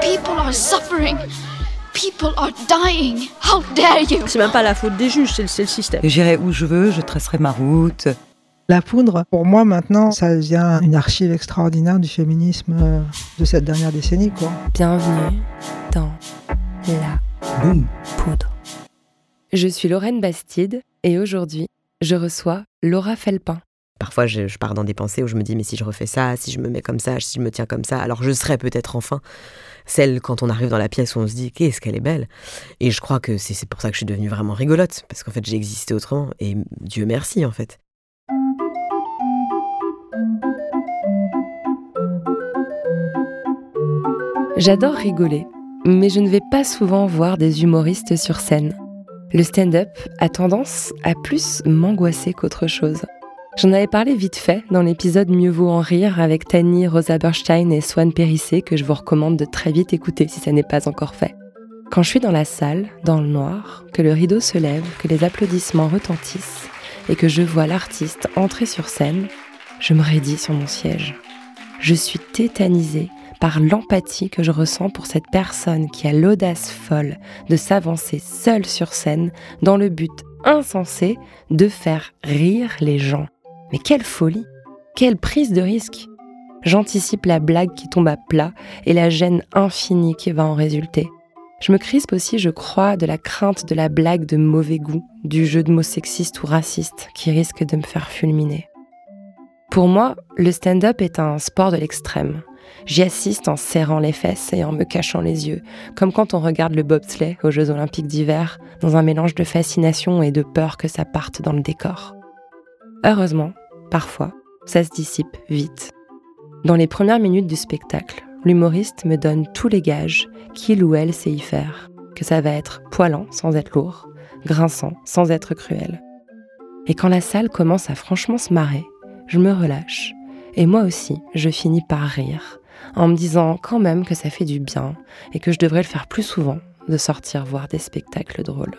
People are suffering. People are dying. How dare you? C'est même pas la faute des juges, c'est le, c'est le système. J'irai où je veux, je tracerai ma route. La poudre, pour moi maintenant, ça devient une archive extraordinaire du féminisme euh, de cette dernière décennie. Quoi. Bienvenue dans La Boum. Poudre. Je suis Lorraine Bastide et aujourd'hui, je reçois Laura Felpin. Parfois, je, pars dans des pensées où je me dis, mais si je refais ça, si je me mets comme ça, si je me tiens comme ça, alors je serai peut-être enfin celle quand on arrive dans la pièce où on se dit, qu'est-ce qu'elle est belle. Et je crois que c'est pour ça que je suis devenue vraiment rigolote, parce qu'en fait, j'ai existé autrement. Et Dieu merci, en fait. J'adore rigoler, mais je ne vais pas souvent voir des humoristes sur scène. Le stand-up a tendance à plus m'angoisser qu'autre chose. J'en avais parlé vite fait dans l'épisode Mieux vaut en rire avec Tani, Rosa Berstein et Swan Périssé que je vous recommande de très vite écouter si ça n'est pas encore fait. Quand je suis dans la salle, dans le noir, que le rideau se lève, que les applaudissements retentissent et que je vois l'artiste entrer sur scène, je me raidis sur mon siège. Je suis tétanisée par l'empathie que je ressens pour cette personne qui a l'audace folle de s'avancer seule sur scène dans le but insensé de faire rire les gens. Mais quelle folie Quelle prise de risque J'anticipe la blague qui tombe à plat et la gêne infinie qui va en résulter. Je me crispe aussi, je crois, de la crainte de la blague de mauvais goût, du jeu de mots sexiste ou raciste qui risque de me faire fulminer. Pour moi, le stand-up est un sport de l'extrême. J'y assiste en serrant les fesses et en me cachant les yeux, comme quand on regarde le bobsleigh aux Jeux olympiques d'hiver, dans un mélange de fascination et de peur que ça parte dans le décor. Heureusement, parfois, ça se dissipe vite. Dans les premières minutes du spectacle, l'humoriste me donne tous les gages qu'il ou elle sait y faire, que ça va être poilant sans être lourd, grinçant sans être cruel. Et quand la salle commence à franchement se marrer, je me relâche. Et moi aussi, je finis par rire, en me disant quand même que ça fait du bien et que je devrais le faire plus souvent, de sortir voir des spectacles drôles.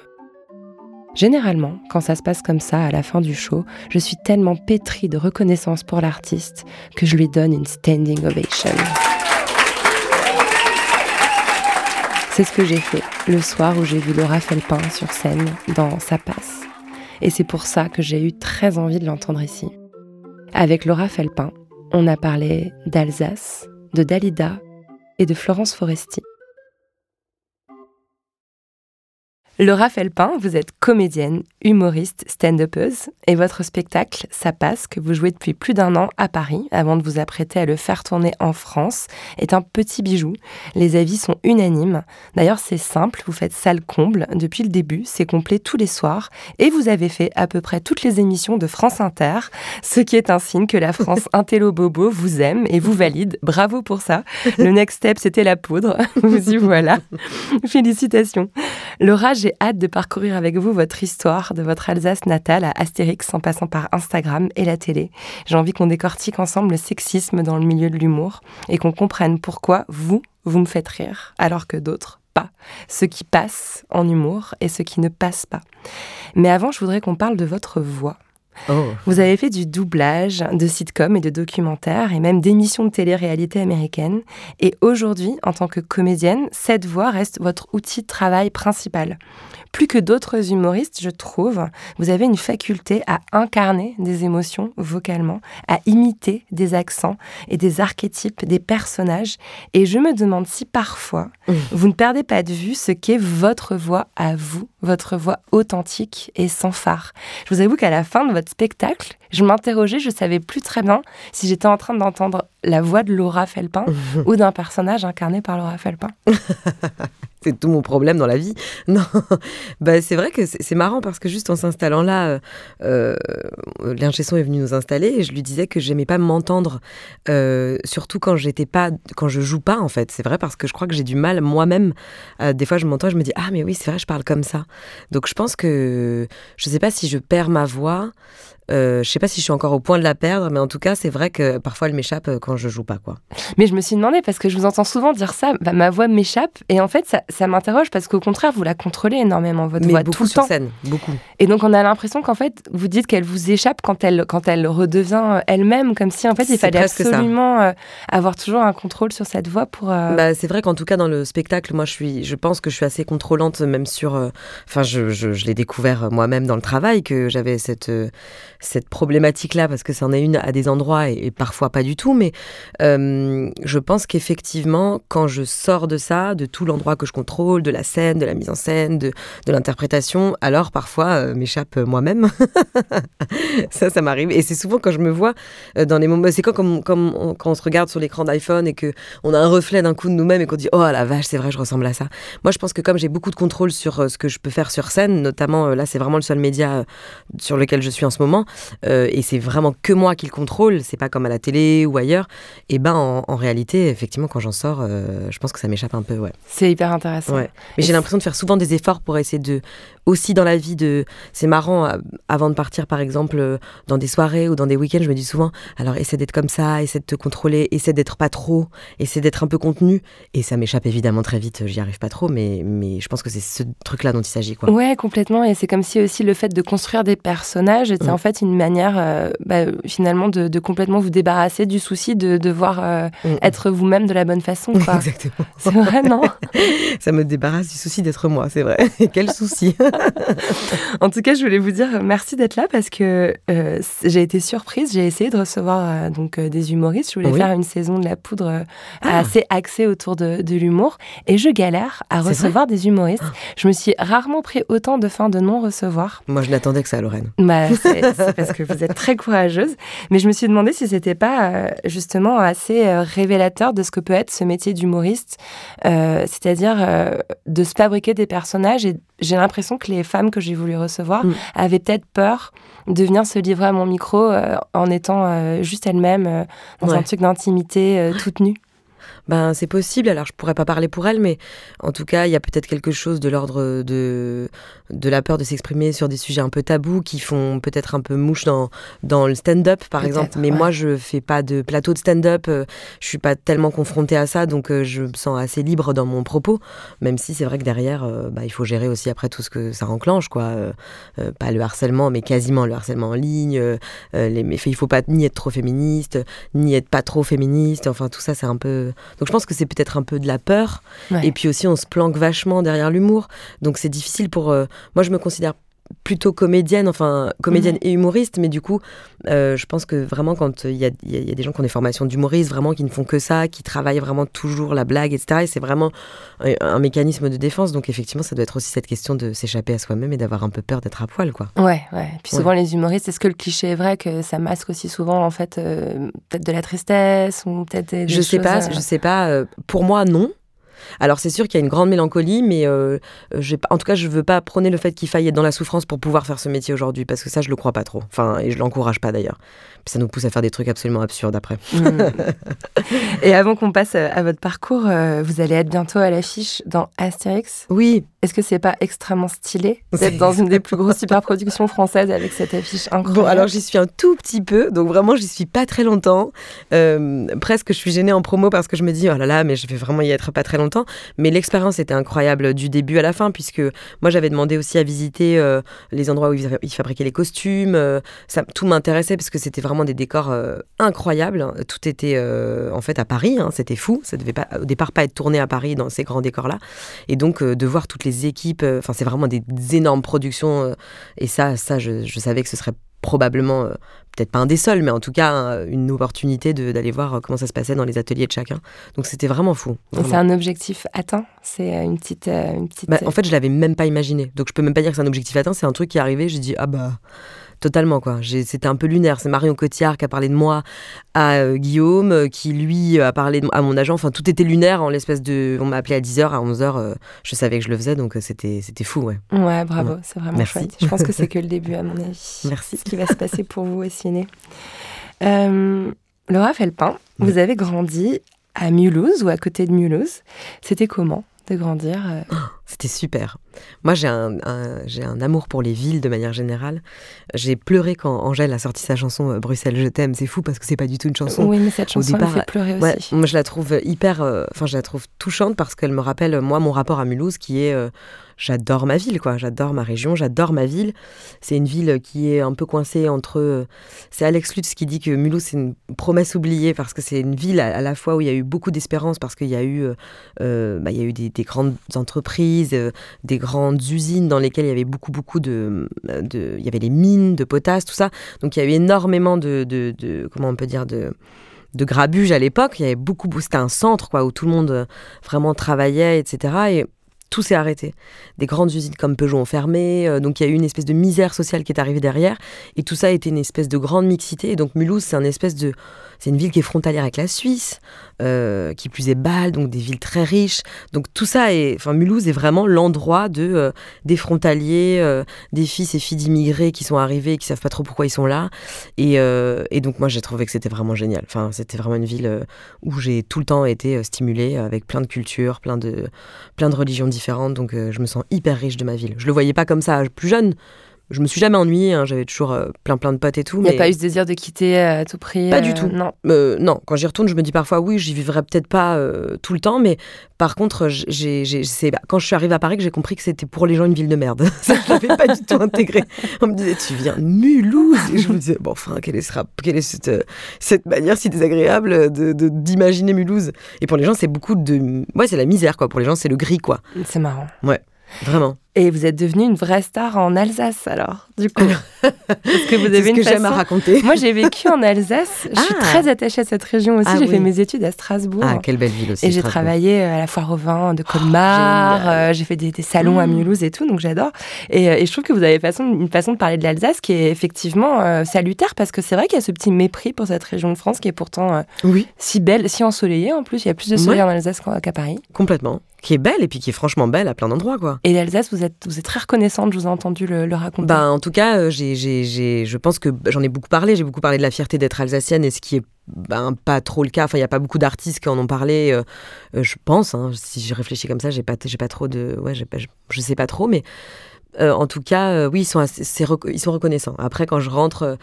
Généralement, quand ça se passe comme ça à la fin du show, je suis tellement pétrie de reconnaissance pour l'artiste que je lui donne une standing ovation. C'est ce que j'ai fait le soir où j'ai vu Laura Felpin sur scène dans Sa passe. Et c'est pour ça que j'ai eu très envie de l'entendre ici. Avec Laura Felpin, on a parlé d'Alsace, de Dalida et de Florence Foresti. Laura Felpin, vous êtes comédienne, humoriste, stand-upeuse, et votre spectacle, Ça passe, que vous jouez depuis plus d'un an à Paris, avant de vous apprêter à le faire tourner en France, est un petit bijou. Les avis sont unanimes. D'ailleurs, c'est simple, vous faites salle comble depuis le début, c'est complet tous les soirs, et vous avez fait à peu près toutes les émissions de France Inter, ce qui est un signe que la France Intello Bobo vous aime et vous valide. Bravo pour ça. Le next step, c'était la poudre. Vous y voilà. Félicitations. Laura, j'ai hâte de parcourir avec vous votre histoire de votre Alsace natale à Astérix en passant par Instagram et la télé. J'ai envie qu'on décortique ensemble le sexisme dans le milieu de l'humour et qu'on comprenne pourquoi vous, vous me faites rire alors que d'autres pas. Ce qui passe en humour et ce qui ne passe pas. Mais avant, je voudrais qu'on parle de votre voix. Oh. Vous avez fait du doublage, de sitcoms et de documentaires et même d'émissions de télé-réalité américaines. Et aujourd'hui, en tant que comédienne, cette voix reste votre outil de travail principal. Plus que d'autres humoristes, je trouve, vous avez une faculté à incarner des émotions vocalement, à imiter des accents et des archétypes des personnages. Et je me demande si parfois, vous ne perdez pas de vue ce qu'est votre voix à vous, votre voix authentique et sans phare. Je vous avoue qu'à la fin de votre spectacle, je m'interrogeais, je savais plus très bien si j'étais en train d'entendre la voix de Laura Felpin ou d'un personnage incarné par Laura Felpin. c'était tout mon problème dans la vie. Non, bah, c'est vrai que c'est marrant parce que juste en s'installant là, euh, euh est venu nous installer et je lui disais que j'aimais pas m'entendre, euh, surtout quand j'étais pas, quand je joue pas en fait. C'est vrai parce que je crois que j'ai du mal moi-même. des fois, je m'entends, je me dis ah mais oui, c'est vrai, je parle comme ça. Donc je pense que je sais pas si je perds ma voix. Euh, je sais pas si je suis encore au point de la perdre, mais en tout cas, c'est vrai que parfois elle m'échappe euh, quand je joue pas, quoi. Mais je me suis demandé parce que je vous entends souvent dire ça, bah, ma voix m'échappe, et en fait, ça, ça m'interroge parce qu'au contraire, vous la contrôlez énormément votre voix beaucoup tout le sur temps. scène, beaucoup. Et donc, on a l'impression qu'en fait, vous dites qu'elle vous échappe quand elle quand elle redevient elle-même, comme si en fait, il fallait absolument euh, avoir toujours un contrôle sur cette voix pour. Bah, c'est vrai qu'en tout cas dans le spectacle, moi, je suis, je pense que je suis assez contrôlante, même sur. Enfin, je, je, je l'ai découvert moi-même dans le travail que j'avais cette cette problématique-là, parce que c'en est une à des endroits et, parfois pas du tout, mais euh, je pense qu'effectivement, quand je sors de ça, de tout l'endroit que je contrôle, de la scène, de la mise en scène, de, l'interprétation, alors parfois euh, m'échappe moi-même. ça, ça m'arrive. Et c'est souvent quand je me vois euh, dans les moments. C'est quand, comme, quand on se regarde sur l'écran d'iPhone et qu'on a un reflet d'un coup de nous-mêmes et qu'on dit Oh la vache, c'est vrai, je ressemble à ça. Moi, je pense que comme j'ai beaucoup de contrôle sur ce que je peux faire sur scène, notamment là, c'est vraiment le seul média sur lequel je suis en ce moment, euh, et c'est vraiment que moi qui le contrôle, c'est pas comme à la télé ou ailleurs, et ben en, réalité, effectivement, quand j'en sors, euh, je pense que ça m'échappe un peu, ouais. C'est hyper intéressant. Mais j'ai l'impression de faire souvent des efforts pour essayer de aussi dans la vie de. C'est marrant, euh, avant de partir par exemple dans des soirées ou dans des week-ends, je me dis souvent alors essaie d'être comme ça, essaie de te contrôler, essaie d'être pas trop, essaie d'être un peu contenu. Et ça m'échappe évidemment très vite, j'y arrive pas trop, mais, mais je pense que c'est ce truc-là dont il s'agit. Quoi. Ouais, complètement. Et c'est comme si aussi le fait de construire des personnages était en fait une manière euh, bah, finalement de, complètement vous débarrasser du souci de devoir mm, mm. être vous-même de la bonne façon. Quoi. Exactement. C'est vrai, non Ça me débarrasse du souci d'être moi, c'est vrai. Quel souci en tout cas, je voulais vous dire merci d'être là parce que euh, j'ai été surprise. J'ai essayé de recevoir euh, donc euh, des humoristes. Je voulais faire une saison de la poudre ah. assez axée autour de, l'humour et je galère à recevoir des humoristes. Ah. Je me suis rarement pris autant de fins de non recevoir. Moi, je n'attendais que ça, Lorraine. Bah, c'est parce que vous êtes très courageuse. Mais je me suis demandé si c'était pas justement assez révélateur de ce que peut être ce métier d'humoriste, c'est-à-dire de se fabriquer des personnages et j'ai l'impression que les femmes que j'ai voulu recevoir mm. avaient peut-être peur de venir se livrer à mon micro euh, en étant euh, juste elles-mêmes euh, dans un truc d'intimité toute nue. Ben, c'est possible. Alors, je pourrais pas parler pour elle, mais en tout cas, il y a peut-être quelque chose de l'ordre de, de la peur de s'exprimer sur des sujets un peu tabous qui font peut-être un peu mouche dans, dans le stand-up, par exemple. Mais moi, je fais pas de plateau de stand-up. Euh, je suis pas tellement confrontée à ça, donc euh, je me sens assez libre dans mon propos. Même si c'est vrai que derrière, euh, bah, il faut gérer aussi après tout ce que ça enclenche, quoi. pas le harcèlement, mais quasiment le harcèlement en ligne. les méfaits, il faut pas ni être trop féministe, ni être pas trop féministe. Enfin, tout ça, c'est un peu donc je pense que c'est peut-être un peu de la peur. Et puis aussi, on se planque vachement derrière l'humour. Donc c'est difficile pour... Euh, moi, je me considère plutôt comédienne, enfin comédienne mhm. et humoriste, mais du coup, euh, je pense que vraiment quand il y, a, des gens qui ont des formations d'humoriste, vraiment qui ne font que ça, qui travaillent vraiment toujours la blague, etc. Et c'est vraiment un, mécanisme de défense. Donc effectivement, ça doit être aussi cette question de s'échapper à soi-même et d'avoir un peu peur d'être à poil, quoi. Ouais, ouais. Puis souvent les humoristes, est-ce que le cliché est vrai que ça masque aussi souvent en fait euh, peut-être de la tristesse ou peut-être des, je sais pas, je sais pas. pour moi, non. Alors c'est sûr qu'il y a une grande mélancolie, mais euh, en tout cas, je veux pas prôner le fait qu'il faille être dans la souffrance pour pouvoir faire ce métier aujourd'hui, parce que ça, je le crois pas trop. Enfin, et je l'encourage pas d'ailleurs ça nous pousse à faire des trucs absolument absurdes après. Mm. Et avant qu'on passe à votre parcours, euh, vous allez être bientôt à l'affiche dans Astérix. Oui. Est-ce que c'est pas extrêmement stylé d'être dans une des plus grosses superproductions françaises avec cette affiche incroyable? Bon, alors j'y suis un tout petit peu, donc vraiment j'y suis pas très longtemps. Euh, presque je suis gênée en promo parce que je me dis oh là là, mais je vais vraiment y être pas très longtemps. Mais l'expérience était incroyable du début à la fin puisque moi j'avais demandé aussi à visiter euh, les endroits où ils fabriquaient les costumes. ça, tout m'intéressait parce que c'était vraiment des décors euh, incroyables. Tout était euh, en fait à Paris, hein, c'était fou. Ça devait pas, au départ pas être tourné à Paris dans ces grands décors-là. Et donc euh, de voir toutes les équipes, enfin c'est vraiment des, énormes productions. et ça, ça je, savais que ce serait probablement, peut-être pas un des seuls, mais en tout cas une opportunité d'aller voir comment ça se passait dans les ateliers de chacun. Donc c'était vraiment fou. C'est un objectif atteint? C'est une petite... Une petite... Bah, en fait, je l'avais même pas imaginé. Donc je peux même pas dire que c'est un objectif atteint, c'est un truc qui est arrivé, j'ai dit, ah bah totalement quoi. C'était un peu lunaire. C'est Marion Cotillard qui a parlé de moi à euh, Guillaume, euh, qui lui a parlé à mon agent. Enfin, tout était lunaire en l'espèce de. On m'a appelé à 10h, à 11h, je savais que je le faisais, donc c'était fou, ouais. Ouais, bravo, c'est vraiment chouette. Je pense que c'est que le début, à mon avis. Merci. Ce qui va se passer pour vous au ciné. Laura Felpin, vous avez grandi à Mulhouse ou à côté de Mulhouse. C'était comment de grandir euh oh, C'était super. Moi, j'ai un, j'ai un amour pour les villes de manière générale. J'ai pleuré quand Angèle a sorti sa chanson euh, Bruxelles, je t'aime. C'est fou parce que c'est pas du tout une chanson. Oui, mais cette chanson me fait pleurer aussi. moi, je la trouve hyper. Euh, enfin, je la trouve touchante parce qu'elle me rappelle, moi, mon rapport à Mulhouse qui est j'adore ma ville, quoi. J'adore ma région, j'adore ma ville. C'est une ville qui est un peu coincée entre. C'est Alex Lutz qui dit que Mulhouse, c'est une promesse oubliée parce que c'est une ville à, la fois où il y a eu beaucoup d'espérance parce qu'il y a eu, euh, euh, bah, il y a eu des, grandes entreprises, euh, des grandes usines dans lesquelles il y avait beaucoup, beaucoup de. Il y avait les mines de potasse, tout ça. Donc il y a eu énormément de. de, comment on peut dire de de grabuge à l'époque. Il y avait beaucoup, c'était un centre quoi où tout le monde vraiment travaillait, etc. Et tout s'est arrêté. Des grandes usines comme Peugeot ont fermé, euh, donc il y a eu une espèce de misère sociale qui est arrivée derrière, et tout ça a été une espèce de grande mixité. Et donc Mulhouse, c'est un espèce de, c'est une ville qui est frontalière avec la Suisse, euh, qui plus est Bâle, donc des villes très riches. Donc tout ça est, enfin Mulhouse est vraiment l'endroit de euh, des frontaliers, euh, des fils et filles d'immigrés qui sont arrivés et qui savent pas trop pourquoi ils sont là. Et, donc moi j'ai trouvé que c'était vraiment génial. Enfin c'était vraiment une ville où j'ai tout le temps été stimulée avec plein de cultures, plein de plein de religions différentes. Donc je me sens hyper riche de ma ville. Je le voyais pas comme ça plus jeune je me suis jamais ennuyée, hein, j'avais toujours euh, plein plein de potes et tout. Il n'y a pas eu ce désir de quitter euh, à tout prix Pas du euh, tout. Non. non, quand j'y retourne, je me dis parfois oui, j'y vivrai peut-être pas tout le temps, mais par contre, j'ai, c'est bah, quand je suis arrivée à Paris que j'ai compris que c'était pour les gens une ville de merde. Ça, je l'avais pas du tout intégré. On me disait, tu viens de Mulhouse Et je me disais, bon, enfin, quelle est, quelle est cette, cette manière si désagréable de, d'imaginer Mulhouse? Et pour les gens, c'est beaucoup de. Ouais, c'est la misère, quoi. Pour les gens, c'est le gris, quoi. C'est marrant. Ouais, vraiment. Et vous êtes devenue une vraie star en Alsace, alors, du coup. Parce que vous avez ce une que j'aime à raconter. Moi, j'ai vécu en Alsace. Je suis Ah. très attachée à cette région aussi. Ah j'ai oui. fait mes études à Strasbourg. Ah, quelle belle ville aussi. Et j'ai travaillé euh, à la foire au vin de Colmar, Génial. euh, j'ai fait des, des salons à Mm. Mulhouse et tout, donc j'adore. Et, euh, et je trouve que vous avez façon, une façon de parler de l'Alsace qui est effectivement euh, salutaire, parce que c'est vrai qu'il y a ce petit mépris pour cette région de France qui est pourtant euh, Oui, si belle, si ensoleillée en plus. Il y a plus de soleil en Alsace qu'à Paris. complètement. Qui est belle et puis qui est franchement belle à plein d'endroits, quoi. Et l'Alsace, vous êtes, vous êtes très reconnaissante, je vous ai entendu le, raconter. Bah, en tout cas, euh, j'ai, j'ai, j'ai- je pense que j'en ai beaucoup parlé. J'ai beaucoup parlé de la fierté d'être alsacienne et ce qui est ben, pas trop le cas. Enfin, il n'y a pas beaucoup d'artistes qui en ont parlé. euh, euh, je pense. hein. si je réfléchis comme ça, j'ai pas, pas trop de. Ouais, je, je sais pas trop, mais en tout cas, oui, ils sont, ils sont reconnaissants. Après, quand je rentre.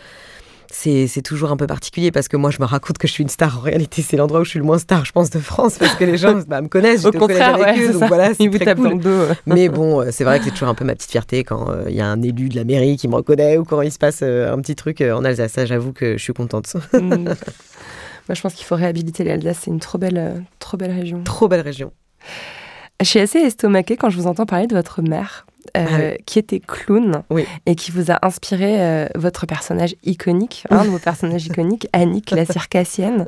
C'est, toujours un peu particulier parce que moi je me raconte que je suis une star. En réalité, c'est l'endroit où je suis le moins star, je pense, de France parce que les gens bah, me connaissent. Au collège contraire, avec ouais, eux, donc ça. voilà, c'est Ils vous tapent cool. dans le dos. Mais bon, euh, c'est vrai que c'est toujours un peu ma petite fierté quand euh, il y a un élu de la mairie qui me reconnaît ou quand il se passe euh, un petit truc en Alsace. J'avoue que je suis contente. Mm. Moi, je pense qu'il faut réhabiliter l'Alsace. C'est une trop belle, trop belle région. Trop belle région. Je suis assez estomaquée quand je vous entends parler de votre mère, euh, Ah oui. qui était clown Oui. et qui vous a inspiré euh, votre personnage iconique, un de vos personnages iconiques, Annick, la circassienne.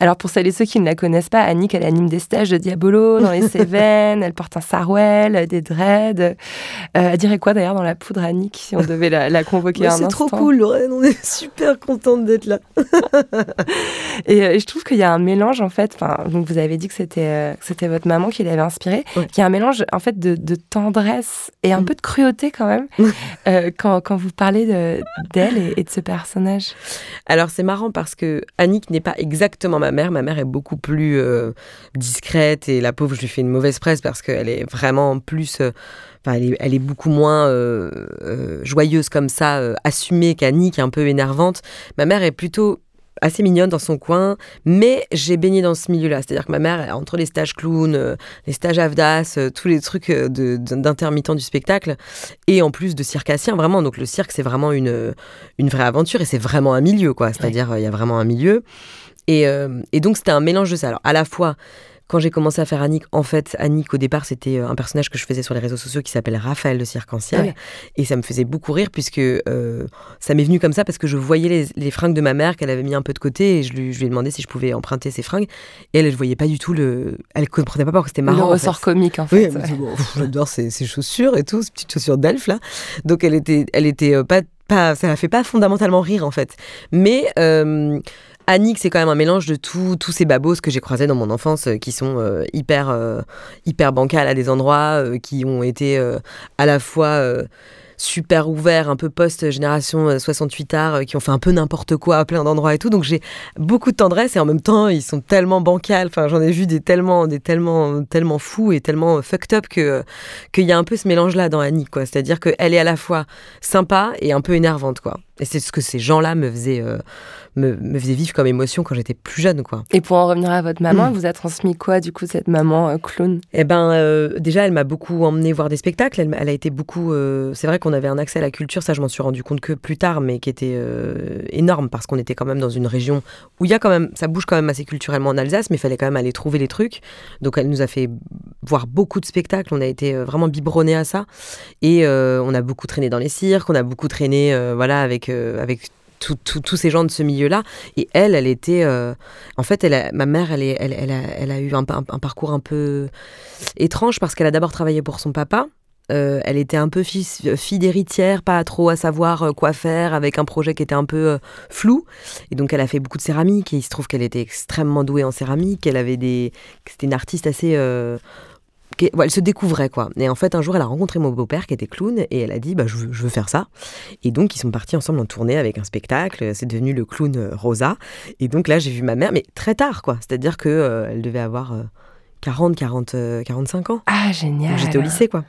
Alors, pour celles et ceux qui ne la connaissent pas, Annick, elle anime des stages de Diabolo dans les Cévennes, elle porte un sarouel, des dreads. Euh, elle dirait quoi d'ailleurs dans la poudre, Annick, si on devait la, la convoquer Ouais, un c'est trop cool, Lorraine. On est super contente d'être là. Et, je trouve qu'il y a un mélange, en fait, donc vous avez dit que c'était votre maman qui l'avait inspiré, Ouais. qu'il y a un mélange, en fait, de, de tendresse et un. Peu de cruauté quand même, euh, quand, quand vous parlez de- d'elle et, et de ce personnage. Alors c'est marrant parce que Annick n'est pas exactement ma mère. Ma mère est beaucoup plus euh, discrète et la pauvre, je lui fais une mauvaise presse parce qu'elle est vraiment plus. euh, Enfin, elle, est, elle est beaucoup moins euh, euh, joyeuse comme ça, euh, assumée qu'Annick, un peu énervante. Ma mère est plutôt assez mignonne dans son coin, mais j'ai baigné dans ce milieu-là. C'est-à-dire que ma mère, entre les stages clown, euh, les stages avdas, euh, tous les trucs euh, de- d'intermittent du spectacle, et en plus de circassien, vraiment. Donc le cirque, c'est vraiment une, une vraie aventure et c'est vraiment un milieu, quoi. C'est-à-dire, il y a vraiment un milieu. Et, euh, et donc, c'était un mélange de ça. Alors, à la fois, quand j'ai commencé à faire Annick, en fait, Annick, au départ, c'était euh, un personnage que je faisais sur les réseaux sociaux qui s'appelle Raphaël de Cirque-en-Ciel. Ouais. Et ça me faisait beaucoup rire puisque euh, ça m'est venu comme ça parce que je voyais les, les fringues de ma mère qu'elle avait mis un peu de côté et je lui, je lui ai demandé si je pouvais emprunter ses fringues. Et elle, je voyais pas du tout le. Elle comprenait pas pourquoi c'était marrant. le en ressort fait. comique, en Oui, fait. elle me disait, Bon, j'adore ces, ces chaussures et tout, ces petites chaussures d'elfe là. Donc elle était, elle était euh, pas, pas, ça la fait pas fondamentalement rire en fait. Mais euh, Annick, c'est quand même un mélange de tous ces babos que j'ai croisés dans mon enfance, euh, qui sont euh, hyper, euh, hyper bancales à des endroits, euh, qui ont été euh, à la fois euh, super ouverts, un peu post-génération euh, 68 art, qui ont fait un peu n'importe quoi à plein d'endroits et tout. Donc j'ai beaucoup de tendresse et en même temps, ils sont tellement bancals. Enfin, j'en ai vu des tellement, des tellement, tellement fous et tellement fucked up que qu'il y a un peu ce mélange-là dans Annick, quoi. C'est-à-dire qu'elle est à la fois sympa et un peu énervante, quoi. Et c'est ce que ces gens-là me faisaient, euh, me, me faisaient vivre comme émotion quand j'étais plus jeune, quoi. Et pour en revenir à votre maman, vous a transmis quoi, du coup, cette maman euh, clown? Eh ben, euh, déjà, elle m'a beaucoup emmené voir des spectacles. Elle, a été beaucoup. euh, c'est vrai qu'on avait un accès à la culture, ça, je m'en suis rendu compte que plus tard, mais qui était énorme parce qu'on était quand même dans une région où il y a quand même, ça bouge quand même assez culturellement en Alsace, mais il fallait quand même aller trouver les trucs. Donc, elle nous a fait voir beaucoup de spectacles. On a été vraiment biberonnés à ça, et on a beaucoup traîné dans les cirques, on a beaucoup traîné, voilà, avec euh, avec tout- tous ces gens de ce milieu-là. Et elle, elle était. euh, en fait, ma mère, elle, a, eu un, parcours un peu étrange parce qu'elle a d'abord travaillé pour son papa. Euh, elle était un peu fille, fille d'héritière, pas trop à savoir euh, quoi faire, avec un projet qui était un peu euh, flou. Et donc, elle a fait beaucoup de céramique. Et il se trouve qu'elle était extrêmement douée en céramique. Elle avait des. C'était une artiste assez. Qui- ouais, elle se découvrait quoi. Et en fait, un jour, elle a rencontré mon beau-père qui était clown et elle a dit bah, je, veux, je veux faire ça. Et donc, ils sont partis ensemble en tournée avec un spectacle. C'est devenu le clown euh, Rosa. Et donc là, j'ai vu ma mère, mais très tard quoi. C'est-à-dire que euh, elle devait avoir euh, 40, 40, euh, 45 ans. Ah, génial. J'étais au lycée quoi.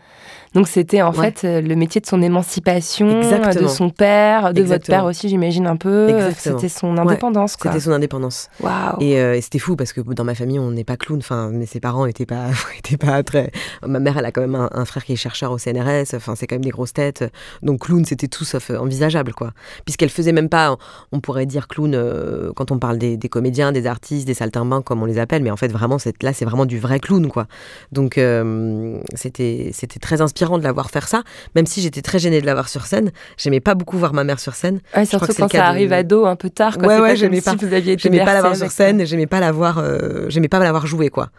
Donc c'était en Ouais. fait euh, le métier de son émancipation, Exactement. de son père, de votre père aussi, j'imagine un peu. C'était son indépendance. C'était son indépendance. Waouh. Et, euh, et c'était fou parce que dans ma famille, on n'est pas clown. Enfin, mais ses parents étaient pas, étaient pas très. Ma mère, elle a quand même un, un frère qui est chercheur au CNRS. Enfin, c'est quand même des grosses têtes. Donc clown, c'était tout sauf euh, envisageable, quoi. Puisqu'elle faisait même pas. On pourrait dire clown euh, quand on parle des, des comédiens, des artistes, des saltimbanques, comme on les appelle. Mais en fait, vraiment, là, c'est vraiment du vrai clown, quoi. Donc euh, c'était, c'était très inspirant de la voir faire ça. Même si j'étais très gênée de la voir sur scène, j'aimais pas beaucoup voir ma mère sur scène. Ouais, surtout quand ça de- arrive à dos un peu tard. Quoi. Ouais, ouais, pas j'aimais pas. si vous aviez été J'aimais pas la voir sur scène, j'aimais pas la voir, euh, j'aimais pas la voir jouer quoi.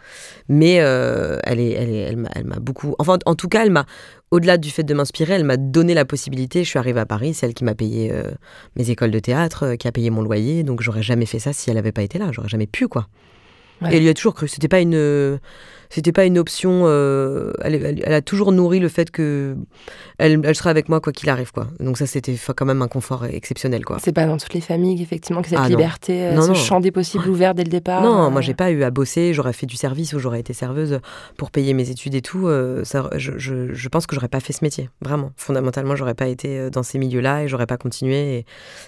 Mais euh, elle est, elle est, elle m'a, elle m'a beaucoup. Enfin, en tout cas, elle m'a, au-delà du fait de m'inspirer, elle m'a donné la possibilité. Je suis arrivée à Paris, c'est elle qui m'a payé euh, mes écoles de théâtre, euh, qui a payé mon loyer. Donc j'aurais jamais fait ça si elle avait pas été là. J'aurais jamais pu quoi. Ouais. Et elle lui a toujours cru. C'était pas une, euh, c'était pas une option. euh, elle, elle- elle a toujours nourri le fait que elle, elle serait avec moi quoi qu'il arrive quoi. Donc ça c'était quand même un confort exceptionnel quoi. C'est pas dans toutes les familles, effectivement, que cette Ah, liberté, euh, Non, ce non. champ des possibles ouvert dès le départ. Non, euh, moi j'ai pas eu à bosser, j'aurais fait du service ou j'aurais été serveuse pour payer mes études et tout. ça, je, je- je pense que j'aurais pas fait ce métier, vraiment. Fondamentalement, j'aurais pas été dans ces milieux-là et j'aurais pas continué. Et,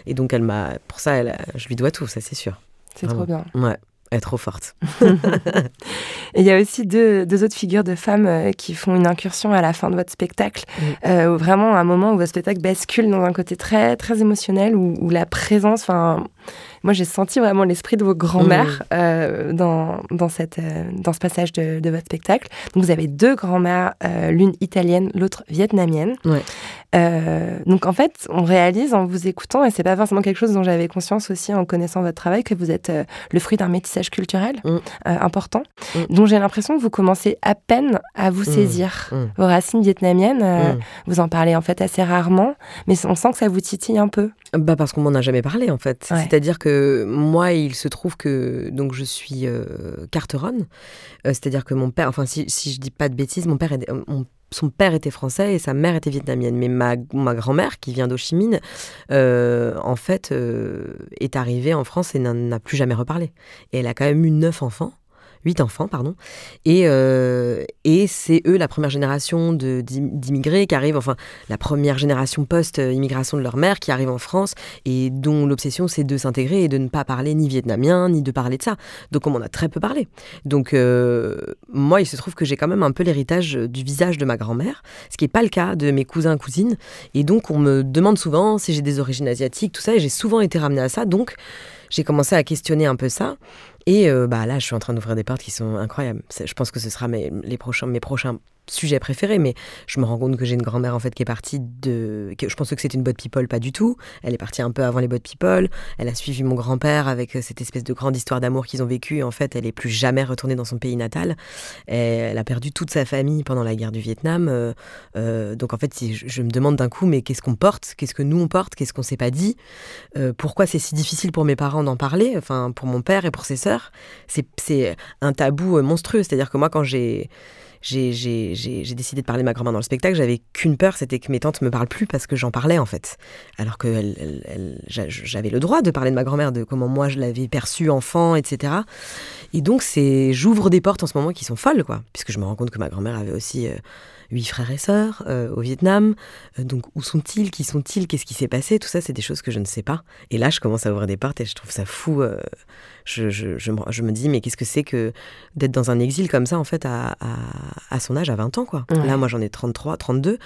et donc elle m'a, pour ça, je lui dois tout, ça c'est sûr. C'est trop bien. Ouais, est trop forte. Il y a aussi deux, deux autres figures de femmes euh, qui font une incursion à la fin de votre spectacle. Euh, vraiment, un moment où votre spectacle bascule dans un côté très, très émotionnel, où, où la présence, enfin, moi j'ai senti vraiment l'esprit de vos grands-mères euh, dans, dans, cette, euh, dans ce passage de, de votre spectacle. Donc vous avez deux grands-mères, l'une italienne, l'autre vietnamienne. Ouais. Euh, donc en fait, on réalise en vous écoutant, et c'est pas forcément quelque chose dont j'avais conscience aussi en connaissant votre travail, que vous êtes euh, le fruit d'un métissage culturel Mm. euh, important, Mm. dont j'ai l'impression que vous commencez à peine à vous saisir. Mm. Vos racines vietnamiennes, Mm. vous en parlez en fait assez rarement, mais on sent que ça vous titille un peu. Bah parce qu'on m'en a jamais parlé en fait. Ouais. C'est-à-dire que moi, il se trouve que donc je suis carteronne. C'est-à-dire que mon père, enfin si, si je dis pas de bêtises, mon père, est- mon- son père était français et sa mère était vietnamienne. Mais ma, grand-mère, qui vient d'Ho Chi Minh, euh, en fait, euh, est arrivée en France et n'en n'a plus jamais reparlé. Et elle a quand même eu neuf enfants. Huit enfants, pardon. Et, euh, et c'est eux, la première génération d'immigrés qui arrivent, enfin, la première génération post-immigration de leur mère qui arrive en France et dont l'obsession c'est de s'intégrer et de ne pas parler ni vietnamien ni de parler de ça. Donc on m'en a très peu parlé. Donc euh, moi il se trouve que j'ai quand même un peu l'héritage du visage de ma grand-mère, ce qui n'est pas le cas de mes cousins cousines. Et donc on me demande souvent si j'ai des origines asiatiques, tout ça, et j'ai souvent été ramenée à ça. Donc j'ai commencé à questionner un peu ça. Et euh, bah là, je suis en train d'ouvrir des portes qui sont incroyables. Je pense que ce sera mes, les prochains, mes prochains sujets préférés, mais je me rends compte que j'ai une grand-mère en fait qui est partie de. je pense que c'est une botte people, pas du tout. Elle est partie un peu avant les bottes people. Elle a suivi mon grand-père avec euh, cette espèce de grande histoire d'amour qu'ils ont vécue. Et en fait, elle est plus jamais retournée dans son pays natal. Elle a perdu toute sa famille pendant la guerre du Vietnam. Euh, donc en fait, si je, me demande d'un coup, mais qu'est-ce qu'on porte? Qu'est-ce que nous on porte? Qu'est-ce qu'on s'est pas dit? Pourquoi c'est si difficile pour mes parents d'en parler? Enfin, pour mon père et pour ses sœurs c'est un tabou euh, monstrueux. C'est-à-dire que moi, quand j'ai j'ai décidé de parler ma grand-mère dans le spectacle, j'avais qu'une peur, c'était que mes tantes me parlent plus parce que j'en parlais en fait. Alors que j'avais le droit de parler de ma grand-mère, de comment moi je l'avais perçue enfant, etc. Et donc c'est, j'ouvre des portes en ce moment qui sont folles, quoi, puisque je me rends compte que ma grand-mère avait aussi euh, huit frères et sœurs euh, au Vietnam. Euh, donc où sont-ils? Qui sont-ils? Qu'est-ce qui s'est passé? Tout ça, c'est des choses que je ne sais pas. Et là, je commence à ouvrir des portes et je trouve ça fou. Euh, je, je, je, me dis, mais qu'est-ce que c'est que d'être dans un exil comme ça, en fait, à, à, son âge, à 20 ans, quoi? Là, moi, j'en ai 33, 32.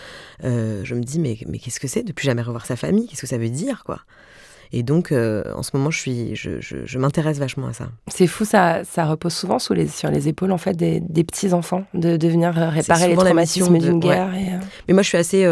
je me dis, mais, mais qu'est-ce que c'est de plus jamais revoir sa famille? Qu'est-ce que ça veut dire, quoi? Et donc, euh, en ce moment, je, suis, je, je, m'intéresse vachement à ça. C'est fou, ça, ça repose souvent sous les, sur les épaules en fait des, des petits enfants de, de venir réparer les traumatismes d'une guerre. Euh. Mais moi, je suis assez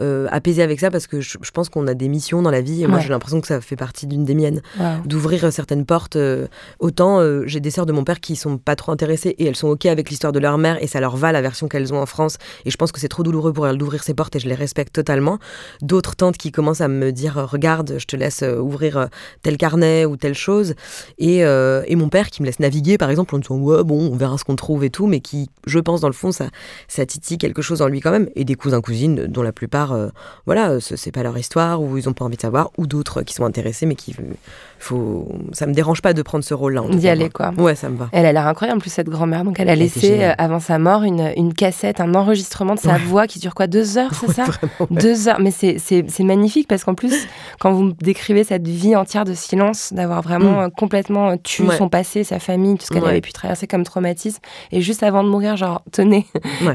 euh, euh, apaisé avec ça parce que je, pense qu'on a des missions dans la vie et moi j'ai l'impression que ça fait partie d'une des miennes. D'ouvrir euh, certaines portes euh, autant j'ai des sœurs de mon père qui sont pas trop intéressées et elles sont ok avec l'histoire de leur mère et ça leur va la version qu'elles ont en France et je pense que c'est trop douloureux pour elles d'ouvrir ces portes et je les respecte totalement. D'autres tantes qui commencent à me dire regarde je te laisse ouvrir tel carnet ou telle chose et, et, mon père qui me laisse naviguer par exemple en disant ouais bon on verra ce qu'on trouve et tout mais qui je pense dans le fond ça, ça titille quelque chose en lui quand même et des cousins cousines dont la plupart euh, voilà, c'est pas leur histoire, ou ils ont pas envie de savoir, ou d'autres qui sont intéressés, mais qui faut. Ça me dérange pas de prendre ce rôle-là. D'y aller, quoi. Ouais, ça me va. Elle a l'air incroyable, en plus, cette grand-mère. Donc, elle a laissé, euh, avant sa mort, une, une, cassette, un enregistrement de sa voix qui dure quoi Deux heures, c'est ça Deux heures. Mais c'est magnifique parce qu'en plus, quand vous décrivez cette vie entière de silence, d'avoir vraiment mm. complètement tué son passé, sa famille, tout ce qu'elle avait pu traverser comme traumatisme, et juste avant de mourir, genre, tenez,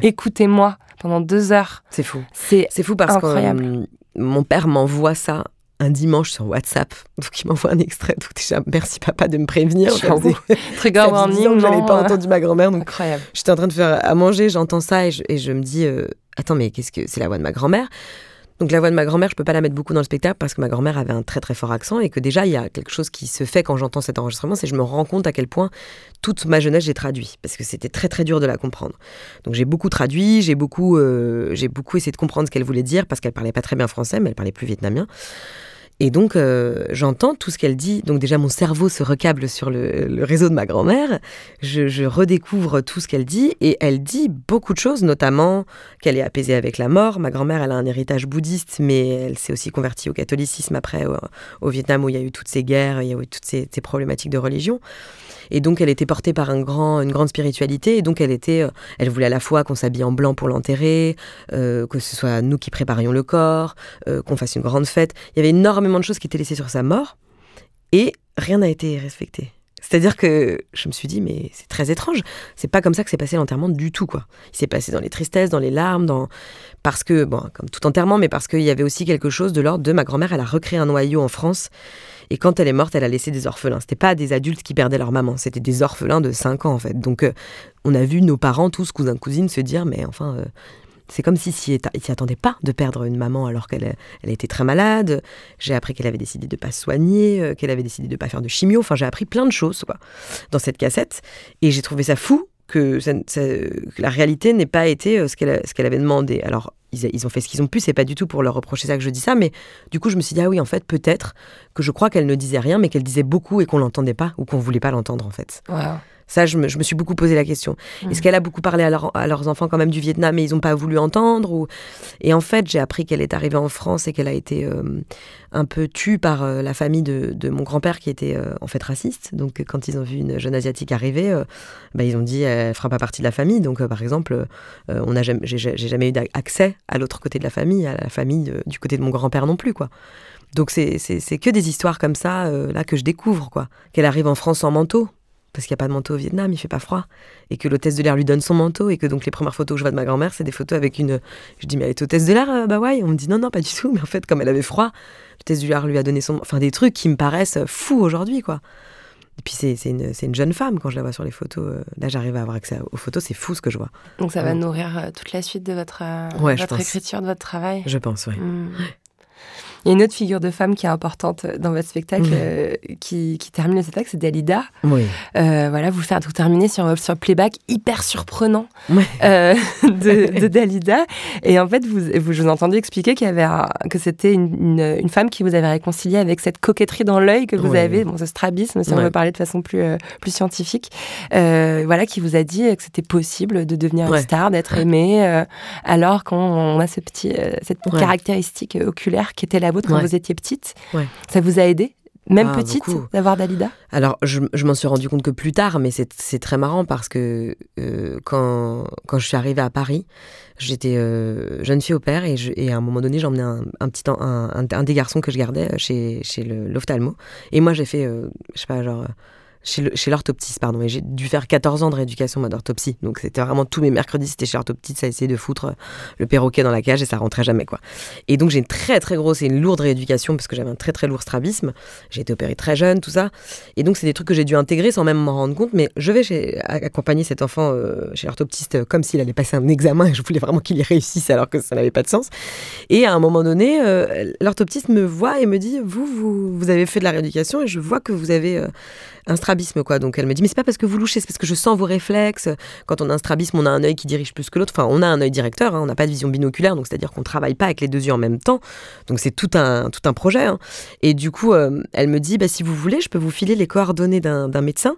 écoutez-moi pendant deux heures. C'est fou. C'est fou parce que euh, mon père m'envoie ça un dimanche sur WhatsApp. Donc il m'envoie un extrait. Donc déjà, merci papa de me prévenir. Trigger warning. Je n'avais pas entendu ma grand-mère. Donc Incroyable. J'étais en train de faire à manger, j'entends ça et je, me dis, euh, attends, mais qu'est-ce que c'est la voix de ma grand-mère? Donc la voix de ma grand-mère, je peux pas la mettre beaucoup dans le spectacle parce que ma grand-mère avait un très très fort accent et que déjà il y a quelque chose qui se fait quand j'entends cet enregistrement, c'est que je me rends compte à quel point toute ma jeunesse j'ai traduit parce que c'était très très dur de la comprendre. Donc j'ai beaucoup traduit, j'ai beaucoup euh, j'ai beaucoup essayé de comprendre ce qu'elle voulait dire parce qu'elle parlait pas très bien français, mais elle parlait plus vietnamien. Et donc, euh, j'entends tout ce qu'elle dit. Donc déjà, mon cerveau se recable sur le, réseau de ma grand-mère. Je, redécouvre tout ce qu'elle dit. Et elle dit beaucoup de choses, notamment qu'elle est apaisée avec la mort. Ma grand-mère, elle a un héritage bouddhiste, mais elle s'est aussi convertie au catholicisme après, au, Vietnam, où il y a eu toutes ces guerres, il y a eu toutes ces problématiques de religion. Et donc, elle était portée par un grand, une grande spiritualité. Et donc, elle était, euh, elle voulait à la fois qu'on s'habille en blanc pour l'enterrer, euh, que ce soit nous qui préparions le corps, euh, qu'on fasse une grande fête. Il y avait énormément de choses qui étaient laissées sur sa mort. Et rien n'a été respecté. C'est-à-dire que je me suis dit, mais c'est très étrange. C'est pas comme ça que s'est passé l'enterrement du tout, quoi. Il s'est passé dans les tristesses, dans les larmes, parce que comme tout enterrement, mais parce qu'il y avait aussi quelque chose de l'ordre de ma grand-mère. Elle a recréé un noyau en France et quand elle est morte, elle a laissé des orphelins. C'était pas des adultes qui perdaient leur maman, c'était des orphelins de 5 ans en fait. Donc euh, on a vu nos parents, tous cousins, cousines, se dire mais enfin. Euh, c'est comme si s'y attendaient pas de perdre une maman alors qu'elle elle était très malade. J'ai appris qu'elle avait décidé de pas se soigner, euh, qu'elle avait décidé de pas faire de chimio. Enfin, j'ai appris plein de choses quoi, dans cette cassette. Et j'ai trouvé ça fou que, la réalité n'ait pas été ce qu'elle ce qu'elle avait demandé. Alors, ils, ont fait ce qu'ils ont pu, c'est pas du tout pour leur reprocher ça que je dis ça, mais du coup je me suis dit, ah oui, en fait, peut-être que je crois qu'elle ne disait rien, mais qu'elle disait beaucoup et qu'on l'entendait pas, ou qu'on voulait pas l'entendre en fait. Ça, je me, suis beaucoup posé la question. Est-ce qu'elle a beaucoup parlé à, leurs enfants quand même du Vietnam et ils n'ont pas voulu entendre ou... Et en fait, j'ai appris qu'elle est arrivée en France et qu'elle a été euh, un peu tue par euh, la famille de, mon grand-père qui était euh, en fait raciste. Donc quand ils ont vu une jeune asiatique arriver, bah, ils ont dit elle fera pas partie de la famille. Donc par exemple, on n'a jamais, j'ai, jamais eu accès à l'autre côté de la famille, à la famille du côté de mon grand-père non plus, quoi. Donc c'est, que des histoires comme ça là que je découvre, quoi. Qu'elle arrive en France en manteau, parce qu'il n'y a pas de manteau au Vietnam, il fait pas froid, et que l'hôtesse de l'air lui donne son manteau, et que donc les premières photos que je vois de ma grand-mère, c'est des photos avec une. Je dis, mais elle est hôtesse de l'air, euh, bah ouais. On me dit, non, non, pas du tout. Mais en fait, comme elle avait froid, l'hôtesse de l'air lui a donné son. Enfin, des trucs qui me paraissent fous aujourd'hui, quoi. Et puis c'est une, une jeune femme quand je la vois sur les photos. euh, Là, j'arrive à avoir accès aux photos. C'est fou ce que je vois. Donc ça va nourrir euh, toute la suite de votre, euh, Ouais, votre écriture, de votre travail. Je pense, oui. Mm. Il y a une autre figure de femme qui est importante dans votre spectacle, euh, qui, qui termine le spectacle, c'est Dalida. Oui. Euh, voilà, vous faites vous terminez sur, sur playback hyper surprenant Ouais. euh, de, de Dalida. Et en fait, vous, vous, je vous ai entendu expliquer qu'il y avait un- que c'était une, une, une femme qui vous avait réconcilié avec cette coquetterie dans l'œil que vous Ouais. avez, bon, ce strabisme, si on Ouais. veut parler de façon plus, euh, plus scientifique. Euh, voilà, qui vous a dit que c'était possible de devenir Ouais. une star, d'être aimé, euh, alors qu'on a ce petit, euh, cette Ouais. caractéristique euh, oculaire qui était la vôtre quand Ouais. vous étiez petite. Ouais. Ça vous a aidé, même Ah, petite, d'avoir Dalida? Alors, je, je m'en suis rendu compte que plus tard, mais c'est c'est très marrant parce que euh, quand, quand je suis arrivée à Paris, j'étais euh, jeune fille au père et, je- et à un moment donné, j'emmenais un, un petit un, un, un des garçons que je gardais chez, chez le- l'ophtalmo. Et moi, j'ai fait, euh, je sais pas, genre. Chez l'orthoptiste, pardon. Et j'ai dû faire 14 ans de rééducation moi, d'orthopsie. Donc c'était vraiment tous mes mercredis, c'était chez l'orthoptiste, ça essayait de foutre euh, le perroquet dans la cage et ça rentrait jamais. quoi. Et donc j'ai une très très grosse et une lourde rééducation parce que j'avais un très très lourd strabisme. J'ai été opérée très jeune, tout ça. Et donc, c'est des trucs que j'ai dû intégrer sans même m'en rendre compte. Mais je vais accompagner cet enfant euh, chez l'orthoptiste euh, comme s'il allait passer un examen et je voulais vraiment qu'il y réussisse alors que ça n'avait pas de sens. Et à un moment donné, l'orthoptiste me voit et me dit vous, vous, vous avez fait de la rééducation et je vois que vous avez un strabisme. quoi. Donc, elle me dit mais c'est pas parce que vous louchez, c'est parce que je sens vos réflexes. Quand on a un strabisme, on a un œil qui dirige plus que l'autre. Enfin, on a un œil directeur, hein, on n'a pas de vision binoculaire, donc c'est-à-dire qu'on travaille pas avec les deux yeux en même temps. Donc, c'est tout un, tout un projet. hein. Et du coup, euh, elle me dit, bah, si vous voulez, je peux vous filer les coordonnées d'un médecin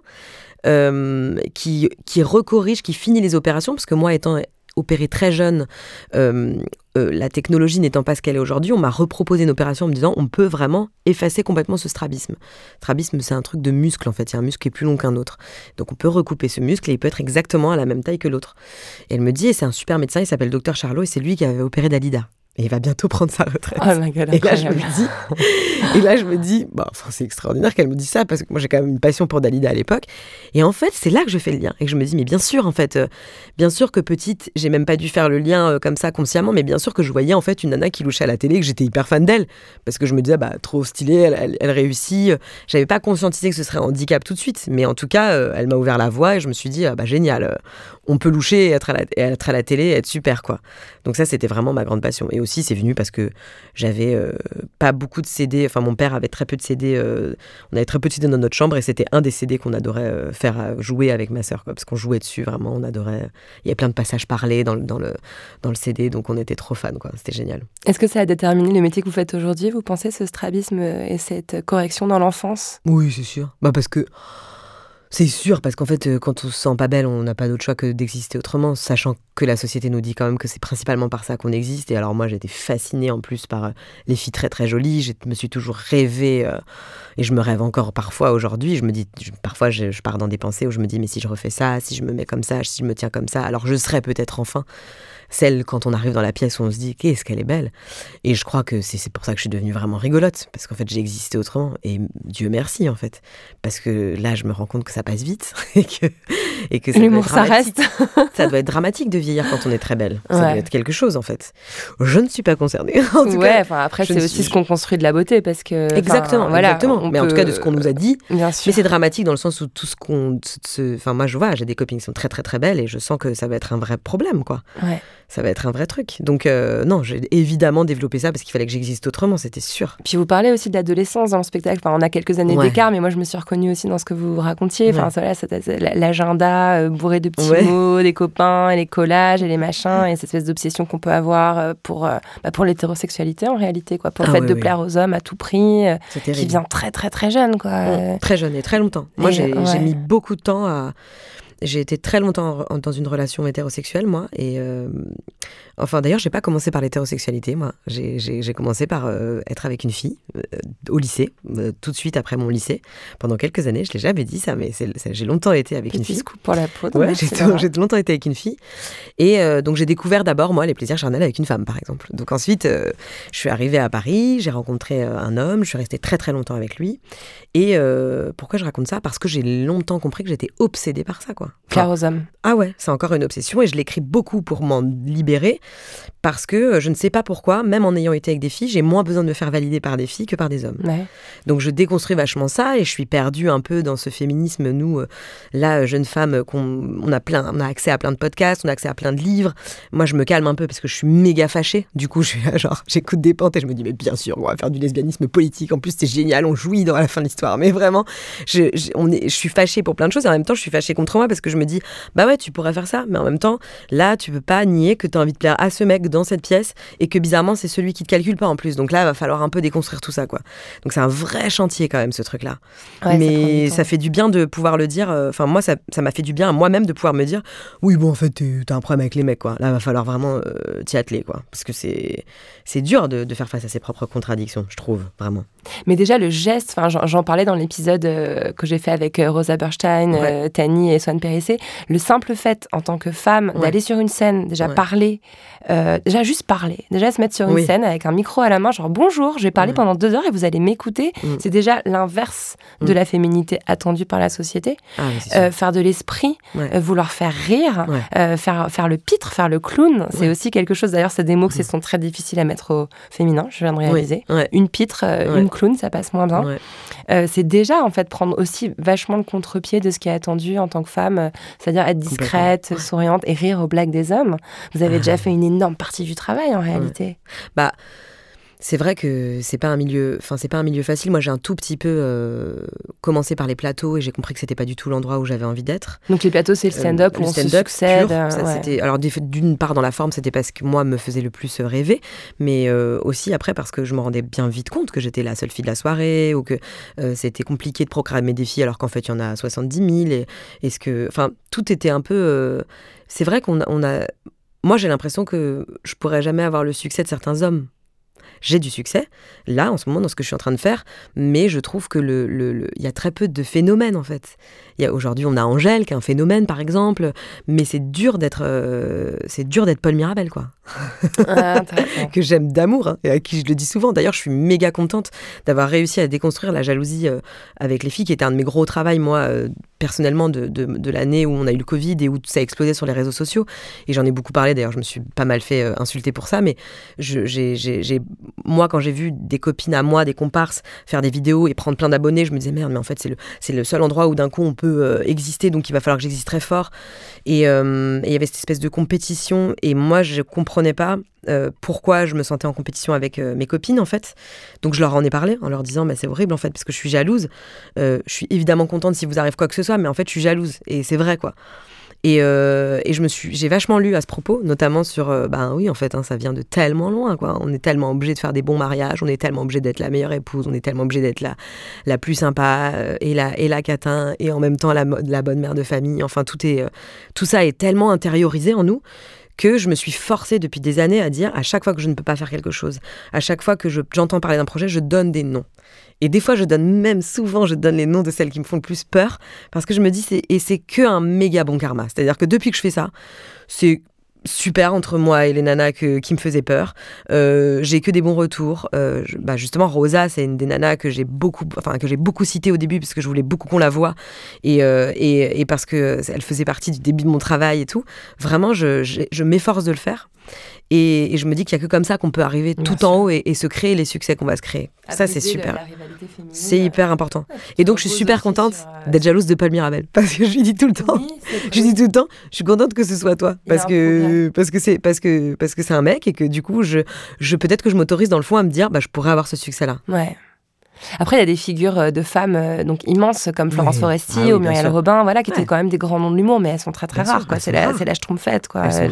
euh, qui, qui recorrige, qui finit les opérations, parce que moi, étant opérée très jeune, euh, euh, la technologie n'étant pas ce qu'elle est aujourd'hui, on m'a reproposé une opération en me disant, on peut vraiment effacer complètement ce strabisme. Strabisme, c'est un truc de muscle, en fait. Il y a un muscle qui est plus long qu'un autre. Donc, on peut recouper ce muscle et il peut être exactement à la même taille que l'autre. Et elle me dit, et c'est un super médecin, il s'appelle Docteur Charlot, et c'est lui qui avait opéré Dalida. Et il va bientôt prendre sa retraite. Oh my God, Et là, je me dis, et là, je me dis, bah, enfin, c'est extraordinaire qu'elle me dise ça parce que moi, j'ai quand même une passion pour Dalida à l'époque. Et en fait, c'est là que je fais le lien et que je me dis, mais bien sûr, en fait, euh, bien sûr que petite, j'ai même pas dû faire le lien euh, comme ça consciemment, mais bien sûr que je voyais en fait une nana qui louchait à la télé, que j'étais hyper fan d'elle parce que je me disais, bah, trop stylée, elle, elle, elle réussit. J'avais pas conscientisé que ce serait un handicap tout de suite, mais en tout cas, euh, elle m'a ouvert la voie et je me suis dit, ah, bah, génial, euh, on peut loucher et être à la, et être à la télé et être super, quoi. Donc ça, c'était vraiment ma grande passion. Et aussi, c'est venu parce que j'avais euh, pas beaucoup de CD. Enfin, mon père avait très peu de CD. euh, on avait très peu de CD dans notre chambre et c'était un des CD qu'on adorait euh, faire jouer avec ma sœur, quoi, parce qu'on jouait dessus vraiment. On adorait. Il y a plein de passages parlés dans le, dans le, dans le CD, donc on était trop fans, quoi. C'était génial. Est-ce que ça a déterminé le métier que vous faites aujourd'hui, vous pensez, ce strabisme et cette correction dans l'enfance? Oui, c'est sûr. Bah parce que c'est sûr, parce qu'en fait, euh, quand on se sent pas belle, on n'a pas d'autre choix que d'exister autrement, sachant que la société nous dit quand même que c'est principalement par ça qu'on existe. Et alors moi, j'étais fascinée en plus par euh, les filles très très jolies. Je me suis toujours rêvée, euh, et je me rêve encore parfois aujourd'hui. Je me dis, je- parfois, je, je pars dans des pensées où je me dis, mais si je refais ça, si je me mets comme ça, si je me tiens comme ça, alors je serai peut-être enfin celle quand on arrive dans la pièce où on se dit qu'est-ce qu'elle est belle et je crois que c'est pour ça que je suis devenue vraiment rigolote parce qu'en fait j'ai existé autrement et Dieu merci en fait parce que là je me rends compte que ça passe vite et que et que ça doit être ça reste. ça doit être dramatique de vieillir quand on est très belle ça Ouais. doit être quelque chose en fait je ne suis pas concernée en tout ouais, cas après c'est aussi suis- ce qu'on construit de la beauté parce que Exactement, voilà, exactement. on Mais en tout cas, de ce qu'on nous a dit. Bien sûr. Mais c'est dramatique dans le sens où tout ce qu'on. Enfin, moi, je vois, j'ai des copines qui sont très, très, très belles et je sens que ça va être un vrai problème, quoi. Ouais. Ça va être un vrai truc. Donc, euh, non, j'ai évidemment développé ça parce qu'il fallait que j'existe autrement, c'était sûr. Puis vous parlez aussi de l'adolescence dans le spectacle. Enfin, on a quelques années Ouais. d'écart, mais moi je me suis reconnue aussi dans ce que vous racontiez. Enfin, Ouais. voilà, l'agenda euh, bourré de petits Ouais. mots, des copains, et les collages et les machins, et cette espèce d'obsession qu'on peut avoir euh, pour, bah, pour l'hétérosexualité en réalité, quoi, pour le Ah fait oui, de oui. plaire aux hommes à tout prix, qui vient très très très jeune, quoi. Euh, Très jeune et très longtemps. Moi, j'ai mis beaucoup de temps à. J'ai été très longtemps en- dans une relation hétérosexuelle, moi. Et euh, enfin, d'ailleurs, j'ai pas commencé par l'hétérosexualité, moi. J'ai- commencé par euh, être avec une fille euh, au lycée, tout de suite après mon lycée. Pendant quelques années, je l'ai jamais dit ça, mais j'ai longtemps été avec une Petit fille. scoop pour la peau. Ouais, j'ai longtemps été avec une fille. Et donc, j'ai découvert d'abord, moi, les plaisirs charnels avec une femme, par exemple. Donc, ensuite, je suis arrivée à Paris, j'ai rencontré un homme, je suis restée très, très longtemps avec lui. Et pourquoi je raconte ça? Parce que j'ai longtemps compris que j'étais obsédée par ça, quoi. Aux hommes. Ah ouais, c'est encore une obsession et je l'écris beaucoup pour m'en libérer parce que euh, je ne sais pas pourquoi, même en ayant été avec des filles, j'ai moins besoin de me faire valider par des filles que par des hommes. Ouais. Donc je déconstruis vachement ça et je suis perdue un peu dans ce féminisme. Nous, euh, là, jeunes femmes, qu'on, on a plein, on a accès à plein de podcasts, on a accès à plein de livres. Moi, je me calme un peu parce que je suis méga fâchée. Du coup, je suis là, genre, j'écoute des pentes et je me dis, mais bien sûr, on va faire du lesbianisme politique. En plus, c'est génial, on jouit dans la fin de l'histoire. Mais vraiment, je, je, on est, je suis fâchée pour plein de choses et en même temps, je suis fâchée contre moi parce que je me dis, bah ouais, tu pourrais faire ça. Mais en même temps, là, tu peux pas nier que tu as envie de plaire à ce mec dans cette pièce et que bizarrement, c'est celui qui te calcule pas en plus. Donc là, il va falloir un peu déconstruire tout ça, quoi. Donc c'est un vrai chantier quand même, ce truc-là. Ouais, Mais ça, ça, fait du bien de pouvoir le dire. euh, Enfin, moi, ça m'a fait du bien à moi-même de pouvoir me dire, oui, bon, en fait, t'as un problème avec les mecs, quoi. Là, il va falloir vraiment euh, t'y atteler, quoi. Parce que c'est c'est dur de, de faire face à ses propres contradictions, je trouve, vraiment. Mais déjà, le geste, enfin, j'en parlais dans l'épisode euh, que j'ai fait avec euh, Rosa Berstein, Ouais. Tani et Swan Périssé. Le simple fait, en tant que femme, Ouais. d'aller sur une scène, déjà Ouais. parler, euh, déjà juste parler, déjà se mettre sur une scène avec un micro à la main, genre bonjour, je vais parler Mm. pendant deux heures et vous allez m'écouter. Mm. C'est déjà l'inverse de Mm. la féminité attendue par la société. Ah. Euh, faire de l'esprit, Ouais. euh, vouloir faire rire, faire, faire le pitre, faire le clown, c'est. Mm. aussi quelque chose. D'ailleurs, c'est des mots qui sont très difficiles à mettre au féminin, je viens de réaliser. Une pitre, une clown, ça passe moins bien. C'est déjà en fait prendre aussi vachement le contre-pied de ce qui est attendu en tant que femme, c'est-à-dire être discrète, souriante et rire aux blagues des hommes. Vous avez déjà fait une énorme partie du travail en réalité. Bah, c'est vrai que c'est pas un milieu, enfin c'est pas un milieu facile. Moi, j'ai un tout petit peu euh, commencé par les plateaux et j'ai compris que c'était pas du tout l'endroit où j'avais envie d'être. Donc les plateaux, c'est le stand-up Euh, où le on se stand-up succède. euh, ça, ouais. alors d'une part dans la forme, c'était parce que moi me faisait le plus rêver, mais euh, aussi après parce que je me rendais bien vite compte que j'étais la seule fille de la soirée ou que euh, c'était compliqué de programmer des filles alors qu'en fait il y en a 70 000 et est-ce que, enfin tout était un peu, euh, c'est vrai qu'on a, on a, moi j'ai l'impression que je pourrais jamais avoir le succès de certains hommes. J'ai du succès, là, en ce moment, dans ce que je suis en train de faire, mais je trouve que le, il y a très peu de phénomènes, en fait. Aujourd'hui, on a Angèle, qui est un phénomène, par exemple, mais c'est dur d'être euh, c'est dur d'être Paul Mirabel, quoi. Ah, que j'aime d'amour, hein, et à qui je le dis souvent. D'ailleurs, je suis méga contente d'avoir réussi à déconstruire la jalousie euh, avec les filles, qui était un de mes gros travaux, moi, euh, personnellement, de, de, de l'année où on a eu le Covid et où ça a explosé sur les réseaux sociaux. Et j'en ai beaucoup parlé, d'ailleurs, je me suis pas mal fait insulter pour ça, mais je- j'ai- j'ai- j'ai- moi, quand j'ai vu des copines à moi, des comparses, faire des vidéos et prendre plein d'abonnés, je me disais, merde, mais en fait, c'est le, c'est le seul endroit où d'un coup on peut euh, exister, donc il va falloir que j'existe très fort. Et euh, et il y avait cette espèce de compétition, et moi, je comprenais pas euh, pourquoi je me sentais en compétition avec mes copines en fait. Donc je leur en ai parlé en leur disant bah, c'est horrible en fait parce que je suis jalouse. Je suis évidemment contente si vous arrive quoi que ce soit, mais en fait je suis jalouse et c'est vrai quoi. Et, euh, et je me suis, j'ai vachement lu à ce propos, notamment sur, ben oui, en fait, hein, ça vient de tellement loin, quoi. On est tellement obligé de faire des bons mariages, on est tellement obligé d'être la meilleure épouse, on est tellement obligé d'être la, la plus sympa euh, et la, et la catin et en même temps la, la bonne mère de famille. Enfin, tout est, tout ça est tellement intériorisé en nous que je me suis forcée depuis des années à dire à chaque fois que je ne peux pas faire quelque chose, à chaque fois que je- j'entends parler d'un projet, je donne des noms. Et des fois, je donne même souvent, je donne les noms de celles qui me font le plus peur, parce que je me dis, et c'est que un méga bon karma. C'est-à-dire que depuis que je fais ça, c'est super entre moi et les nanas qui me faisaient peur. Euh, j'ai que des bons retours. Euh, je- bah justement, Rosa, c'est une des nanas que j'ai beaucoup, enfin que j'ai beaucoup cité au début parce que je voulais beaucoup qu'on la voie et, euh, et, parce que elle faisait partie du début de mon travail et tout. Vraiment, je, je m'efforce de le faire. Et, et je me dis qu'il n'y a que comme ça qu'on peut arriver Bien tout sûr. en haut et, et se créer les succès qu'on va se créer. ça, c'est super. C'est euh, hyper important. ouais, Et donc, je suis super contente sur, euh, d'être jalouse de Paul Mirabel. Parce que je lui dis tout le temps. Oui, Je lui dis tout le temps, je suis contente que ce soit toi. Parce que, parce que c'est, parce que, parce que c'est un mec et que du coup, je, je, peut-être que je m'autorise dans le fond à me dire, bah, je pourrais avoir ce succès-là. Ouais. Après, il y a des figures euh, de femmes euh, donc immenses comme Florence Oui. Foresti Ah oui, ou Muriel. Robin, voilà, qui Ouais. étaient quand même des grands noms de l'humour, mais elles sont très très Bien rares. C'est la, la schtroumpfette, quoi. Le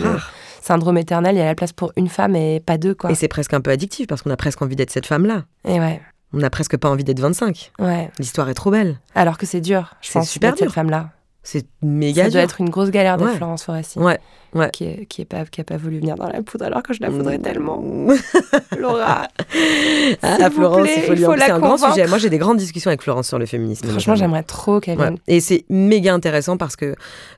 syndrome éternel, il y a la place pour une femme et pas deux, quoi. Et c'est presque un peu addictif parce qu'on a presque envie d'être cette femme-là. Et ouais, On n'a presque pas envie d'être 25. ouais. L'histoire est trop belle. Alors que c'est dur, je C'est pense, super d'être cette dur. femme-là. C'est méga Ça doit être une grosse galère Ouais. Florence Foresti. Ouais, ouais. Qui, est pas, qui a pas voulu venir dans la poudre alors que je la Mm. voudrais tellement. Laura. Ah, Florence, plaît, il faut lui faut en- la C'est un grand sujet. Moi, j'ai des grandes discussions avec Florence sur le féminisme. Franchement, j'aimerais trop qu'elle Ouais. vienne. Et c'est méga intéressant parce que,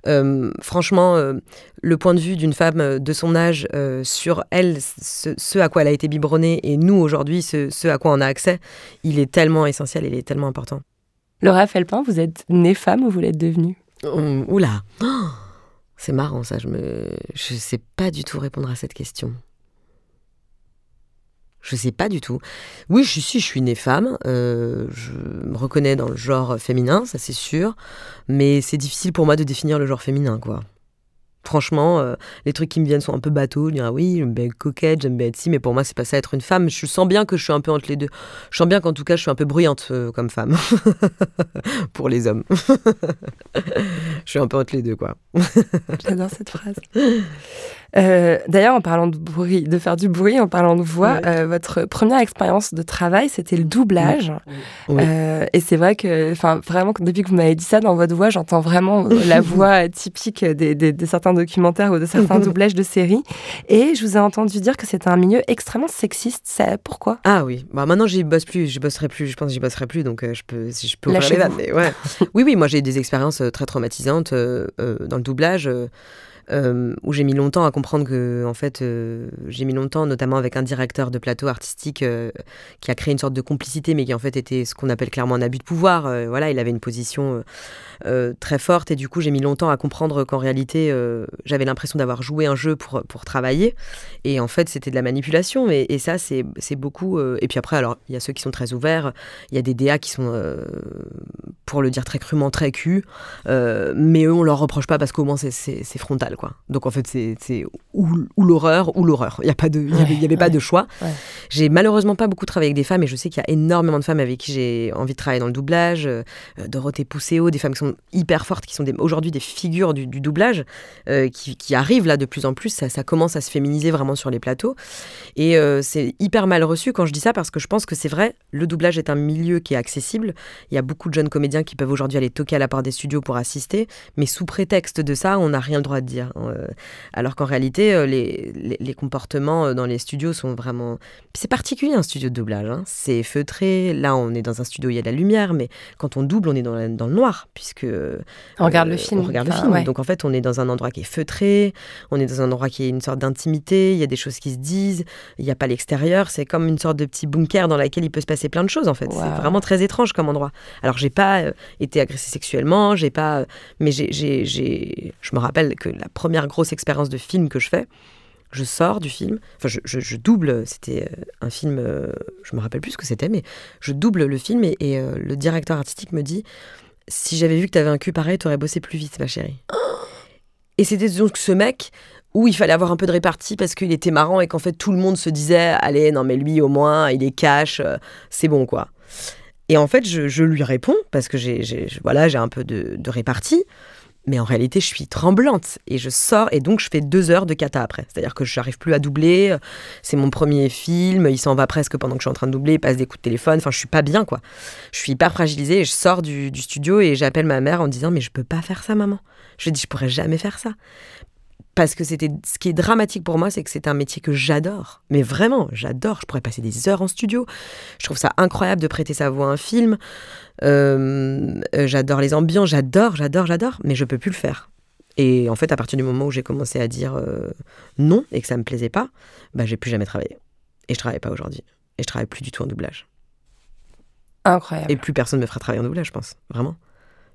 euh, franchement, euh, le point de vue d'une femme euh, de son âge euh, sur elle, ce, ce à quoi elle a été biberonnée, et nous aujourd'hui, ce, ce à quoi on a accès, il est tellement essentiel, il est tellement important. Laura Felpin, vous êtes née femme ou vous l'êtes devenue? Hum, Oula Oh, C'est marrant ça, je me... Je sais pas du tout répondre à cette question. Je sais pas du tout. Oui, je suis, je suis née femme. euh, je me reconnais dans le genre féminin, ça c'est sûr. Mais c'est difficile pour moi de définir le genre féminin, quoi. Franchement, euh, les trucs qui me viennent sont un peu bateaux. Dire ah oui, j'aime bien être coquette, j'aime bien être si, mais pour moi, c'est pas ça être une femme. Je sens bien que je suis un peu entre les deux. Je sens bien qu'en tout cas, je suis un peu bruyante euh, comme femme. pour les hommes. je suis un peu entre les deux, quoi. J'adore cette phrase. Euh, D'ailleurs, en parlant de bruit, de faire du bruit, en parlant de voix, Ouais. euh, votre première expérience de travail, c'était le doublage. Oui. Euh, et c'est vrai que, enfin, vraiment, depuis que vous m'avez dit ça, dans votre voix, j'entends vraiment la voix typique des, des- de certains documentaires ou de certains doublages de séries. Et je vous ai entendu dire que c'était un milieu extrêmement sexiste. Ça, pourquoi? Ah oui, bah maintenant j'y bosse plus, j'y bosserai plus, je pense que j'y bosserai plus, donc euh, je peux, si je peux ouvrir les Lâchez-vous. vannes. mais ouais. oui, oui, moi j'ai eu des expériences très traumatisantes euh, euh, dans le doublage. Euh, où j'ai mis longtemps à comprendre que, en fait, euh, j'ai mis longtemps, notamment avec un directeur de plateau artistique euh, qui a créé une sorte de complicité, mais qui en fait était ce qu'on appelle clairement un abus de pouvoir. Voilà, il avait une position très forte, et du coup, j'ai mis longtemps à comprendre qu'en réalité, j'avais l'impression d'avoir joué un jeu pour, pour travailler, et en fait, c'était de la manipulation, et, ça, c'est beaucoup. et puis après, alors, il y a ceux qui sont très ouverts, il y a des DA qui sont, pour le dire très crûment, très cul, mais eux, on leur reproche pas parce qu'au moins c'est- c'est quoi. Donc en fait, c'est ou, ou l'horreur ou l'horreur. Il y a pas de, il y avait, il y avait pas de choix. Ouais. J'ai malheureusement pas beaucoup travaillé avec des femmes, et je sais qu'il y a énormément de femmes avec qui j'ai envie de travailler dans le doublage. euh, Dorothée Pousséo, des femmes qui sont hyper fortes, qui sont aujourd'hui des figures du, du doublage, euh, qui, qui arrivent là de plus en plus. Ça, ça commence à se féminiser vraiment sur les plateaux. Et euh, c'est hyper mal reçu quand je dis ça parce que je pense que c'est vrai, le doublage est un milieu qui est accessible. Il y a beaucoup de jeunes comédiens qui peuvent aujourd'hui aller toquer à la porte des studios pour assister, mais sous prétexte de ça, on n'a rien le droit de dire. Euh, alors qu'en réalité, euh, les, les, les comportements euh, dans les studios sont vraiment. C'est particulier un studio de doublage. hein. C'est feutré. Là, on est dans un studio où il y a de la lumière, mais quand on double, on est dans, la- dans le noir, puisque. On regarde le film. On regarde le Enfin, film. ouais. Donc en fait, on est dans un endroit qui est feutré, on est dans un endroit qui est une sorte d'intimité, il y a des choses qui se disent, il n'y a pas l'extérieur, c'est comme une sorte de petit bunker dans lequel il peut se passer plein de choses en fait. Wow. C'est vraiment très étrange comme endroit. Alors j'ai pas été agressée sexuellement, j'ai pas, mais j'ai- je me rappelle que la première grosse expérience de film que je fais, je sors du film, enfin je, double, c'était euh, un film, euh, je me rappelle plus ce que c'était, mais je double le film et, euh, le directeur artistique me dit si j'avais vu que t'avais un cul pareil, t'aurais bossé plus vite, ma chérie. Et c'était donc ce mec où il fallait avoir un peu de répartie parce qu'il était marrant et qu'en fait tout le monde se disait allez non mais lui au moins il est cash, c'est bon quoi. Et en fait je, lui réponds parce que j'ai voilà un peu de, de répartie. Mais en réalité, je suis tremblante et je sors et donc je fais deux heures de cata après. C'est-à-dire que je n'arrive plus à doubler. C'est mon premier film. Il s'en va presque pendant que je suis en train de doubler. Il passe des coups de téléphone. Enfin, je suis pas bien quoi. Je suis hyper fragilisée et je sors du, du studio et j'appelle ma mère en disant mais je peux pas faire ça, maman. Je lui dis je pourrais jamais faire ça. Parce que c'était ce qui est dramatique pour moi, c'est que c'est un métier que j'adore. Mais vraiment, j'adore. Je pourrais passer des heures en studio. Je trouve ça incroyable de prêter sa voix à un film. Euh, euh, j'adore les ambiances, j'adore, j'adore, j'adore, mais je peux plus le faire. Et en fait, à partir du moment où j'ai commencé à dire euh, non et que ça me plaisait pas, bah j'ai plus jamais travaillé. Et je travaille pas aujourd'hui. Et je travaille plus du tout en doublage. Incroyable. Et plus personne me fera travailler en doublage, je pense. Vraiment.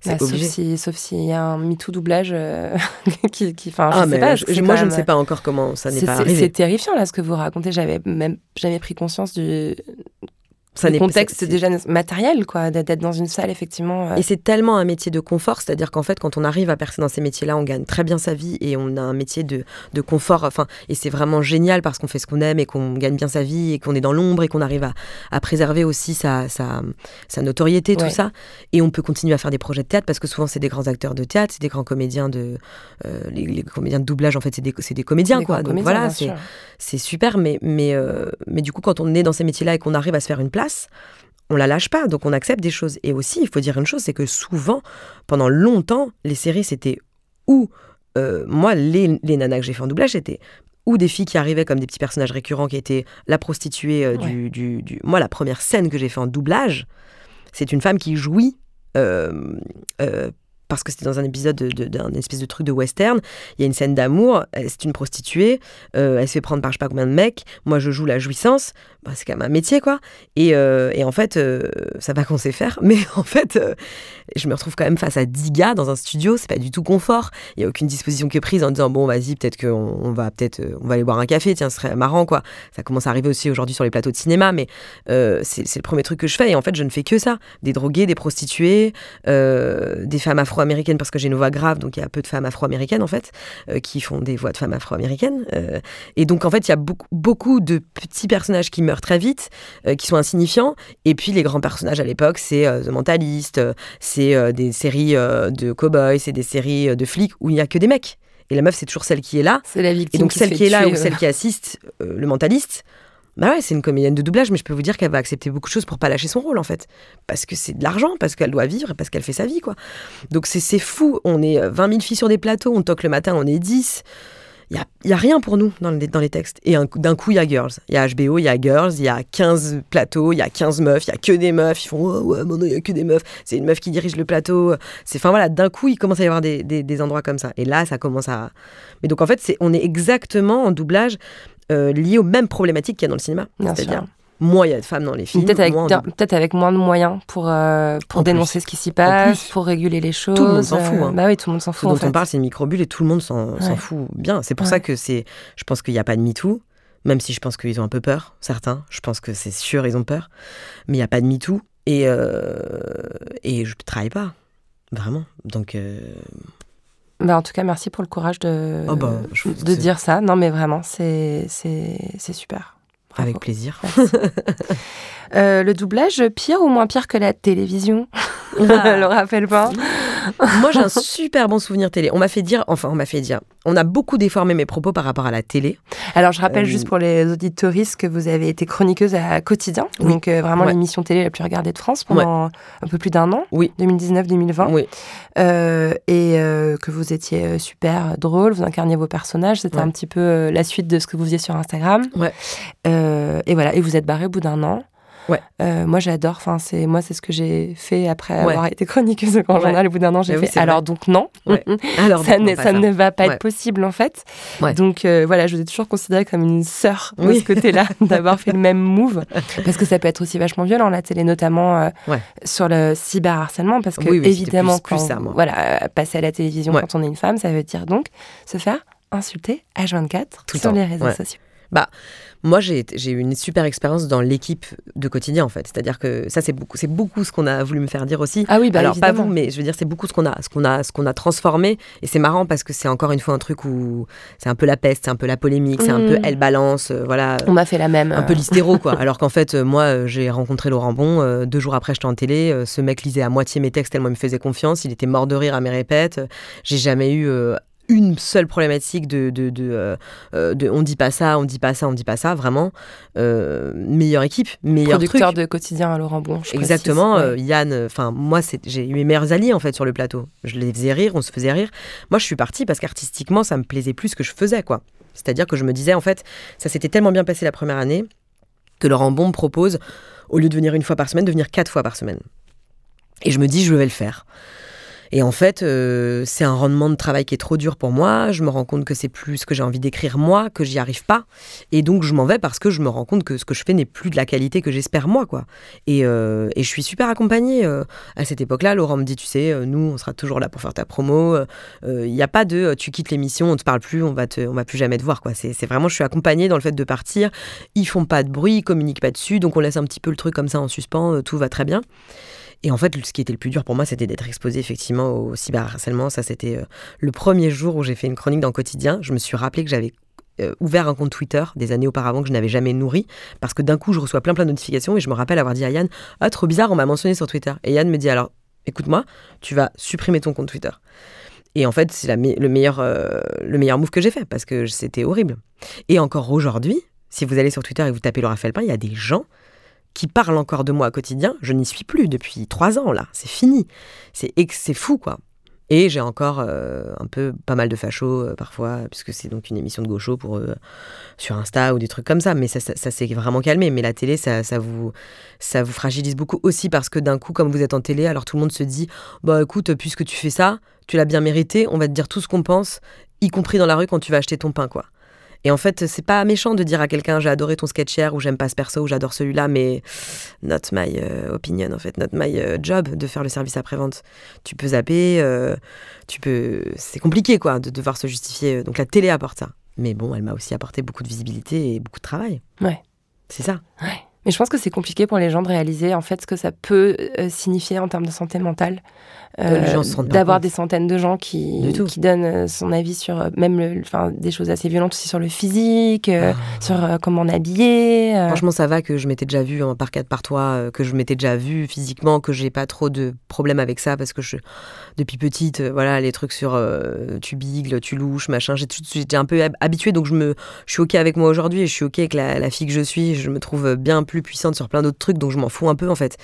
Bah, sauf si, sauf s'il y a un MeToo doublage euh, qui, qui, enfin, je ah, sais mais pas. je- moi, je ne sais pas encore comment ça n'est pas arrivé. C'est terrifiant là ce que vous racontez. J'avais même jamais pris conscience du, Ça n'est- contexte c'est- déjà matériel quoi, d'être dans une salle effectivement. euh, Et c'est tellement un métier de confort, c'est-à-dire qu'en fait, quand on arrive à percer dans ces métiers-là, on gagne très bien sa vie et on a un métier de, de confort. Enfin, et c'est vraiment génial parce qu'on fait ce qu'on aime et qu'on gagne bien sa vie et qu'on est dans l'ombre et qu'on arrive à, à préserver aussi sa, sa, sa notoriété, tout ça. Et on peut continuer à faire des projets de théâtre parce que souvent, c'est des grands acteurs de théâtre, c'est des grands comédiens de. euh, les, les comédiens de doublage, en fait, c'est des, c'est des comédiens, des quoi. Donc comédiens, voilà, c'est super, mais, mais, euh, mais du coup, quand on est dans ces métiers-là et qu'on arrive à se faire une place, on la lâche pas, donc on accepte des choses. Et aussi, il faut dire une chose, c'est que souvent, pendant longtemps, les séries, c'était ou euh, moi, les, les nanas que j'ai fait en doublage, c'était ou des filles qui arrivaient comme des petits personnages récurrents qui étaient la prostituée euh, du, du, du- Moi, la première scène que j'ai fait en doublage, c'est une femme qui jouit euh, parce que c'était dans un épisode d'un espèce de truc de western. Il y a une scène d'amour, c'est une prostituée, euh, elle se fait prendre par je sais pas combien de mecs. Moi, je joue la jouissance. Bah, c'est quand même un métier, quoi. Et, euh, et en fait, euh, ça va qu'on sait faire, mais en fait, je me retrouve quand même face à 10 gars dans un studio. C'est pas du tout confort. Il y a aucune disposition qui est prise en disant bon, vas-y, peut-être qu'on on va peut-être on va aller boire un café. Tiens, ce serait marrant, quoi. Ça commence à arriver aussi aujourd'hui sur les plateaux de cinéma, mais c'est le premier truc que je fais. Et en fait, je ne fais que ça des drogués, des prostituées, des femmes afro afro-américaine parce que j'ai une voix grave, donc il y a peu de femmes afro-américaines en fait euh, qui font des voix de femmes afro-américaines. Euh, et donc en fait, il y a beaucoup, beaucoup de petits personnages qui meurent très vite, euh, qui sont insignifiants. Et puis les grands personnages à l'époque, c'est The Mentalist, c'est des séries de cowboys, c'est des séries de flics où il n'y a que des mecs. Et la meuf, c'est toujours celle qui est là. C'est la victime. Et donc celle qui est là ou celle qui assiste, le mentaliste, bah ouais, c'est une comédienne de doublage, mais je peux vous dire qu'elle va accepter beaucoup de choses pour pas lâcher son rôle en fait. Parce que c'est de l'argent, parce qu'elle doit vivre parce qu'elle fait sa vie quoi. Donc c'est fou, on est 20 euh, 000 filles sur des plateaux, on toque le matin, on est 10. Il n'y a, a, rien pour nous dans, dans les textes. Et d'un coup, il y a Girls. Il y a HBO, il y a Girls, il y a 15 plateaux, il y a 15 meufs, il y a que des meufs. Ils font oh, ouais, non, il y a que des meufs. C'est une meuf qui dirige le plateau. C'est Enfin voilà, d'un coup, il commence à y avoir des, des, des, endroits comme ça. Et là, ça commence à. Mais donc en fait, c'est on est exactement en doublage euh, liées aux mêmes problématiques qu'il y a dans le cinéma. C'est-à-dire, moins il y a de femmes dans les films. Peut-être avec, peut avec, moins de moyens pour, euh, pour dénoncer ce qui s'y passe, pour réguler les choses. Tout le monde s'en fout. Hein. Bah oui, tout le monde s'en fout. Ce dont on parle, c'est une microbulle et tout le monde s'en fout bien. C'est pour ça que c'est. Je pense qu'il n'y a pas de MeToo, même si je pense qu'ils ont un peu peur, certains. Je pense que c'est sûr, ils ont peur. Mais il n'y a pas de MeToo. Et, euh, et je ne travaille pas. Vraiment. Donc. Bah, en tout cas, merci pour le courage de, oh bah, de dire ça. Non, mais vraiment, c'est super. Avec plaisir. euh, le doublage, pire ou moins pire que la télévision ah. Le rappelle pas Moi, j'ai un super bon souvenir télé. On m'a fait dire, enfin, on m'a fait dire, on a beaucoup déformé mes propos par rapport à la télé. Alors, je rappelle euh, juste pour les auditoristes que vous avez été chroniqueuse à Quotidien, donc euh, vraiment l'émission télé la plus regardée de France pendant un peu plus d'un an, oui. 2019-2020. Oui. Euh, et que vous étiez super drôle, vous incarniez vos personnages, c'était un petit peu la suite de ce que vous faisiez sur Instagram. Ouais. et voilà, et vous êtes barré au bout d'un an. Ouais. Euh, moi, j'adore. Enfin, c'est moi, c'est ce que j'ai fait après avoir été chroniqueuse de Grand Journal. Au bout d'un an, j'ai fait. alors donc non. alors ça, ne, ça, ne va pas être possible en fait. Donc euh, voilà, je vous ai toujours considérée comme une sœur de ce côté-là, d'avoir fait le même move, parce que ça peut être aussi vachement violent la télé, notamment euh, sur le cyberharcèlement, parce que évidemment, plus, ça, voilà, passer à la télévision quand on est une femme, ça veut dire donc se faire insulter H24 sur les réseaux sociaux. Bah, moi, j'ai eu une super expérience dans l'équipe de quotidien, en fait. C'est-à-dire que ça, c'est beaucoup, c'est beaucoup ce qu'on a voulu me faire dire aussi. Ah oui, bah Alors, pas vous, mais je veux dire, c'est beaucoup ce qu'on a, ce qu'on a, ce qu'on a transformé. Et c'est marrant parce que c'est encore une fois un truc où c'est un peu la peste, c'est un peu la polémique, c'est un peu mmh. elle balance, euh, voilà. On m'a fait la même. Un peu euh. l'hystéro, quoi. Alors qu'en fait, euh, moi, j'ai rencontré Laurent Bon. deux jours après, j'étais en télé. ce mec lisait à moitié mes textes tellement il me faisait confiance. Il était mort de rire à mes répètes. J'ai jamais eu une seule problématique de, de, de, euh, de, on dit pas ça, on dit pas ça, on dit pas ça, vraiment. Euh, meilleure équipe, meilleur Producteur de quotidien à Laurent Bon. Exactement, euh, Yann, enfin moi j'ai eu mes meilleurs alliés en fait sur le plateau. Je les faisais rire, on se faisait rire. Moi je suis partie parce qu'artistiquement ça me plaisait plus que je faisais quoi. C'est-à-dire que je me disais en fait, ça s'était tellement bien passé la première année que Laurent Bon me propose, au lieu de venir une fois par semaine, de venir quatre fois par semaine. Et je me dis je vais le faire. Et en fait, euh, c'est un rendement de travail qui est trop dur pour moi. Je me rends compte que c'est plus ce que j'ai envie d'écrire moi, que j'y arrive pas. Et donc, je m'en vais parce que je me rends compte que ce que je fais n'est plus de la qualité que j'espère moi, quoi. Et, euh, et, je suis super accompagnée. Euh, à cette époque-là, Laurent me dit, tu sais, nous, on sera toujours là pour faire ta promo. Il n'y a pas de, tu quittes l'émission, on te parle plus, on va te, on va plus jamais te voir, quoi. C'est vraiment, je suis accompagnée dans le fait de partir. Ils font pas de bruit, ils communiquent pas dessus, donc on laisse un petit peu le truc comme ça en suspens. tout va très bien. Et en fait, ce qui était le plus dur pour moi, c'était d'être exposé effectivement au cyberharcèlement. Ça, c'était euh, le premier jour où j'ai fait une chronique dans quotidien. Je me suis rappelé que j'avais euh, ouvert un compte Twitter des années auparavant que je n'avais jamais nourri parce que d'un coup, je reçois plein plein de notifications et je me rappelle avoir dit à Yann Ah, trop bizarre, on m'a mentionné sur Twitter. Et Yann me dit Alors, écoute-moi, tu vas supprimer ton compte Twitter. Et en fait, c'est le, meilleur, euh, le meilleur move que j'ai fait parce que c'était horrible. Et encore aujourd'hui, si vous allez sur Twitter et vous tapez Laura Felpin, il y a des gens qui parle encore de moi au quotidien, je n'y suis plus depuis trois ans là, c'est fini. C'est fou quoi. Et j'ai encore euh, un peu pas mal de fachos euh, parfois, puisque c'est donc une émission de gaucho pour eux sur Insta ou des trucs comme ça. Mais ça, ça, ça s'est vraiment calmé. Mais la télé, ça, ça, vous, ça vous fragilise beaucoup aussi parce que d'un coup, comme vous êtes en télé, alors tout le monde se dit Bah écoute, puisque tu fais ça, tu l'as bien mérité, on va te dire tout ce qu'on pense, y compris dans la rue quand tu vas acheter ton pain, quoi. Et en fait, c'est pas méchant de dire à quelqu'un j'ai adoré ton sketch hier ou j'aime pas ce perso ou j'adore celui-là, mais not my euh, opinion en fait, not my euh, job de faire le service après-vente. Tu peux zapper, euh, tu peux. C'est compliqué quoi de devoir se justifier. Donc la télé apporte ça. Mais bon, elle m'a aussi apporté beaucoup de visibilité et beaucoup de travail. Ouais. C'est ça. Ouais. Mais je pense que c'est compliqué pour les gens de réaliser en fait ce que ça peut euh, signifier en termes de santé mentale. Euh, D'avoir des centaines de gens qui, qui donnent euh, son avis sur euh, même le, enfin, des choses assez violentes aussi sur le physique, euh, Ah. sur comment on est habillé. Franchement, ça va que je m'étais déjà vu en par quatre par euh, que je m'étais déjà vu physiquement, que j'ai pas trop de problèmes avec ça parce que je, depuis petite, euh, voilà, les trucs sur euh, tu bigles, tu louches, machin, j'étais un peu hab- habituée donc je me, je suis ok avec moi aujourd'hui et je suis ok avec la, fille que je suis. Je me trouve bien plus puissante sur plein d'autres trucs donc je m'en fous un peu en fait.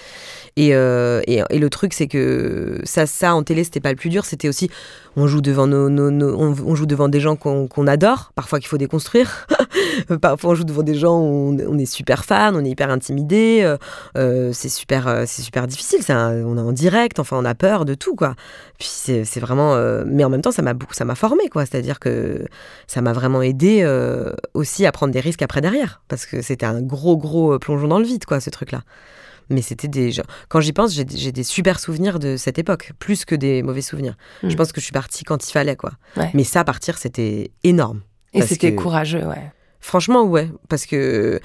Et, euh, et, le truc c'est que ça, ça en télé c'était pas le plus dur, c'était aussi on joue devant nos, on, joue devant des gens qu'on adore, parfois qu'il faut déconstruire. parfois on joue devant des gens où on, est super fan, on est hyper intimidé, c'est super, super difficile. un- on est en direct, enfin on a peur de tout quoi. Puis c'est vraiment, euh, mais en même temps ça m'a beaucoup, ça m'a formé quoi. C'est-à-dire que ça m'a vraiment aidé euh, aussi à prendre des risques après derrière, parce que c'était un gros gros euh, plongeon dans le vide quoi ce truc là. Mais c'était des. Quand j'y pense, j'ai des super souvenirs de cette époque, plus que des mauvais souvenirs. Mm. Je pense que je suis partie quand il fallait, quoi. Ouais. Mais ça, partir, c'était énorme. Et c'était que- courageux, ouais. Franchement, ouais. Parce que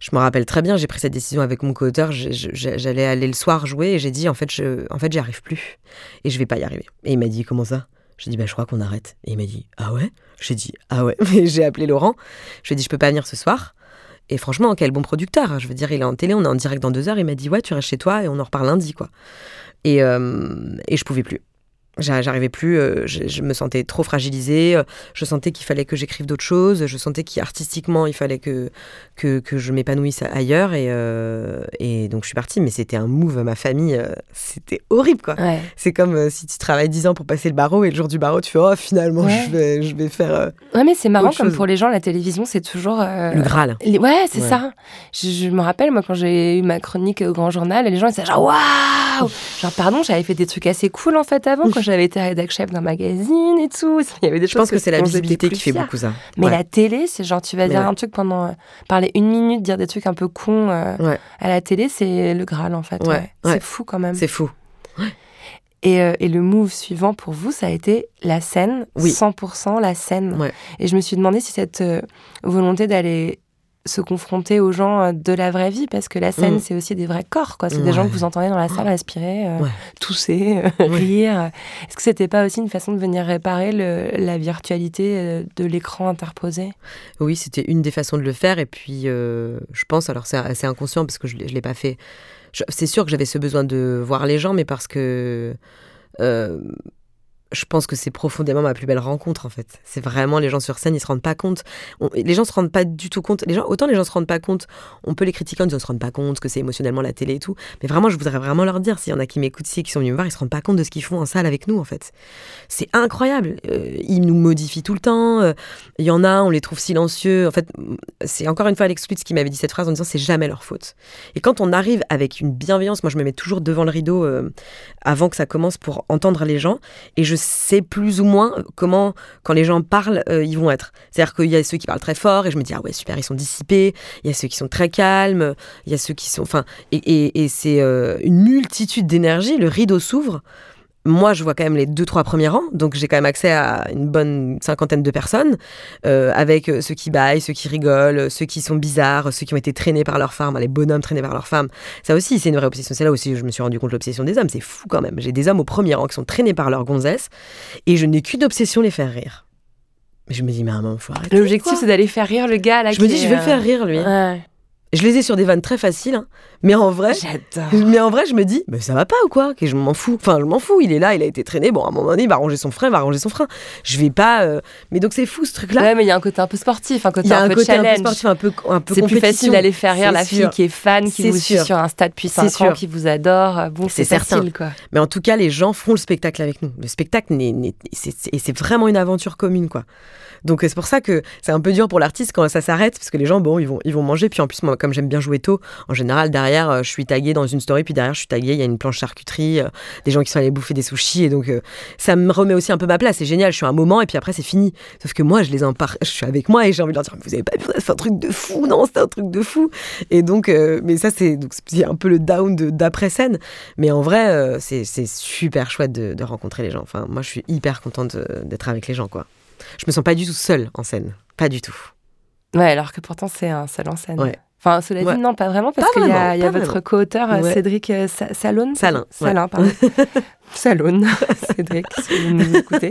je me rappelle très bien, j'ai pris cette décision avec mon co-auteur. J'allais aller le soir jouer et j'ai dit, en fait, je, en fait, j'y arrive plus. Et je vais pas y arriver. Et il m'a dit, comment ça? J'ai dit, bah, je crois qu'on arrête. Et il m'a dit, ah ouais? J'ai dit, ah ouais. J'ai appelé Laurent. Je lui ai dit, je peux pas venir ce soir. Et franchement, quel bon producteur. Je veux dire, il est en télé, on est en direct dans deux heures. Il m'a dit, ouais, tu restes chez toi et on en reparle lundi, quoi. Et, euh, et je pouvais plus. J'a- J'arrivais plus, euh, je, je me sentais trop fragilisée, euh, je sentais qu'il fallait que j'écrive d'autres choses, je sentais qu'artistiquement il fallait que, que, que je m'épanouisse ailleurs et, euh, et donc je suis partie. Mais c'était un move à ma famille, c'était horrible quoi. Ouais. C'est comme si tu travailles 10 ans pour passer le barreau et le jour du barreau tu fais oh finalement Ouais. je, vais, je vais faire. Ouais, mais c'est marrant comme chose. pour les gens, la télévision, c'est toujours. Le Graal. les- Ouais, c'est Ouais. ça. Je, je me rappelle, moi, quand j'ai eu ma chronique au Grand Journal, et les gens ils disaient genre waouh Genre, pardon, j'avais fait des trucs assez cool en fait avant, quand j'avais été rédac chef d'un magazine et tout. Il y avait des Je pense que c'est la visibilité qui fait beaucoup ça. Mais Ouais. la télé, c'est genre, tu vas Mais dire ouais. un truc pendant. euh, parler une minute, dire des trucs un peu cons euh, Ouais. à la télé, c'est le Graal en fait. C'est fou quand même. C'est fou. Et, euh, et le move suivant pour vous, ça a été la scène, Oui. 100% la scène. Et je me suis demandé si cette volonté d'aller se confronter aux gens euh, de la vraie vie, parce que la scène, Mm. c'est aussi des vrais corps, quoi. C'est des gens que vous entendez dans la salle respirer, euh, Ouais. tousser, euh, rire. Est-ce que c'était pas aussi une façon de venir réparer le- la virtualité de l'écran interposé? Oui, c'était une des façons de le faire. Et puis, euh, je pense, alors c'est assez inconscient parce que je ne l'ai pas fait. C'est sûr que j'avais ce besoin de voir les gens, mais parce que euh, je pense que c'est profondément ma plus belle rencontre, en fait. C'est vraiment les gens sur scène, ils se rendent pas compte. On- les gens se rendent pas du tout compte. Les gens, autant les gens se rendent pas compte, on peut les critiquer en disant ils se rendent pas compte que c'est émotionnellement la télé et tout. Mais vraiment, je voudrais vraiment leur dire, s'il y en a qui m'écoutent ici, qui sont venus me voir, ils se rendent pas compte de ce qu'ils font en salle avec nous, en fait. C'est incroyable. Euh, ils nous modifient tout le temps. euh, il y en a, on les trouve silencieux. En fait, c'est encore une fois Alex Lutz qui m'avait dit cette phrase en disant c'est jamais leur faute. Et quand on arrive avec une bienveillance, moi je me mets toujours devant le rideau euh, avant que ça commence pour entendre les gens et je sais plus ou moins comment, quand les gens parlent, euh, ils vont être. C'est-à-dire qu'il y a ceux qui parlent très fort et je me dis ah ouais super, ils sont dissipés. Il y a ceux qui sont très calmes. Il y a ceux qui sont. Enfin, et c'est euh, une multitude d'énergie. Le rideau s'ouvre. Moi, je vois quand même les deux, trois premiers rangs, donc j'ai quand même accès à une bonne cinquantaine de personnes, euh, avec euh, ceux qui baillent, ceux qui rigolent, euh, ceux qui sont bizarres, ceux qui ont été traînés par leurs femmes, les bonhommes traînés par leurs femmes. Ça aussi, c'est une vraie obsession. C'est là aussi que je me suis rendu compte de l'obsession des hommes. C'est fou quand même. J'ai des hommes au premier rang qui sont traînés par leurs gonzesses, et je n'ai qu'une obsession, les faire rire. Mais je me dis, mais à un moment, faut arrêter. L'objectif, c'est d'aller faire rire le gars là Je me dis, est, je vais le faire rire, lui. Ouais. Je les ai sur des vannes très faciles, hein. mais en vrai, mais en vrai, je me dis, mais ça va pas ou quoi? Que je m'en fous. Enfin, je m'en fous. Il est là, il a été traîné. Bon, à un moment donné, il va ranger son frein, il va ranger son frein. Je vais pas. euh, Mais donc c'est fou ce truc-là. Ouais, mais il y a un côté un peu sportif, un côté y a un, un peu côté un peu challenge. sportif, un peu, un peu c'est plus facile d'aller faire rire la fille qui est fan, qui C'est vous suit sur 5 ans, sûr. qui vous adore. Bon, c'est certain. quoi. Mais en tout cas, les gens font le spectacle avec nous. Le spectacle, c'est vraiment une aventure commune, quoi. Donc euh, c'est pour ça que c'est un peu dur pour l'artiste quand ça s'arrête, parce que les gens, bon, ils vont, ils vont manger. Puis en plus, moi, comme j'aime bien jouer tôt, en général, derrière, euh, je suis taguée dans une story, puis derrière, je suis taguée, il y a une planche charcuterie, euh, des gens qui sont allés bouffer des sushis, et donc ça me remet aussi un peu ma place. C'est génial, je suis un moment, et puis après, c'est fini. Sauf que moi, je les empare, je suis avec moi, et j'ai envie de leur dire, vous avez pas vu, fait un truc de fou, non, c'était un truc de fou. Et donc, mais ça, c'est c'est un peu le down de- d'après scène. Mais en vrai, c'est c'est super chouette de, de rencontrer les gens. Enfin, moi, je suis hyper contente d'être avec les gens, quoi. Je me sens pas du tout seule en scène. Pas du tout. Ouais, alors que pourtant, c'est un seul en scène. Ouais. Enfin, cela Ouais. dit, non, pas vraiment, parce qu'il y a, y votre co-auteur, euh, Ouais. Cédric euh, Sa- Salone. Salin. Salin, pardon. Salone, Cédric, si vous nous écoutez,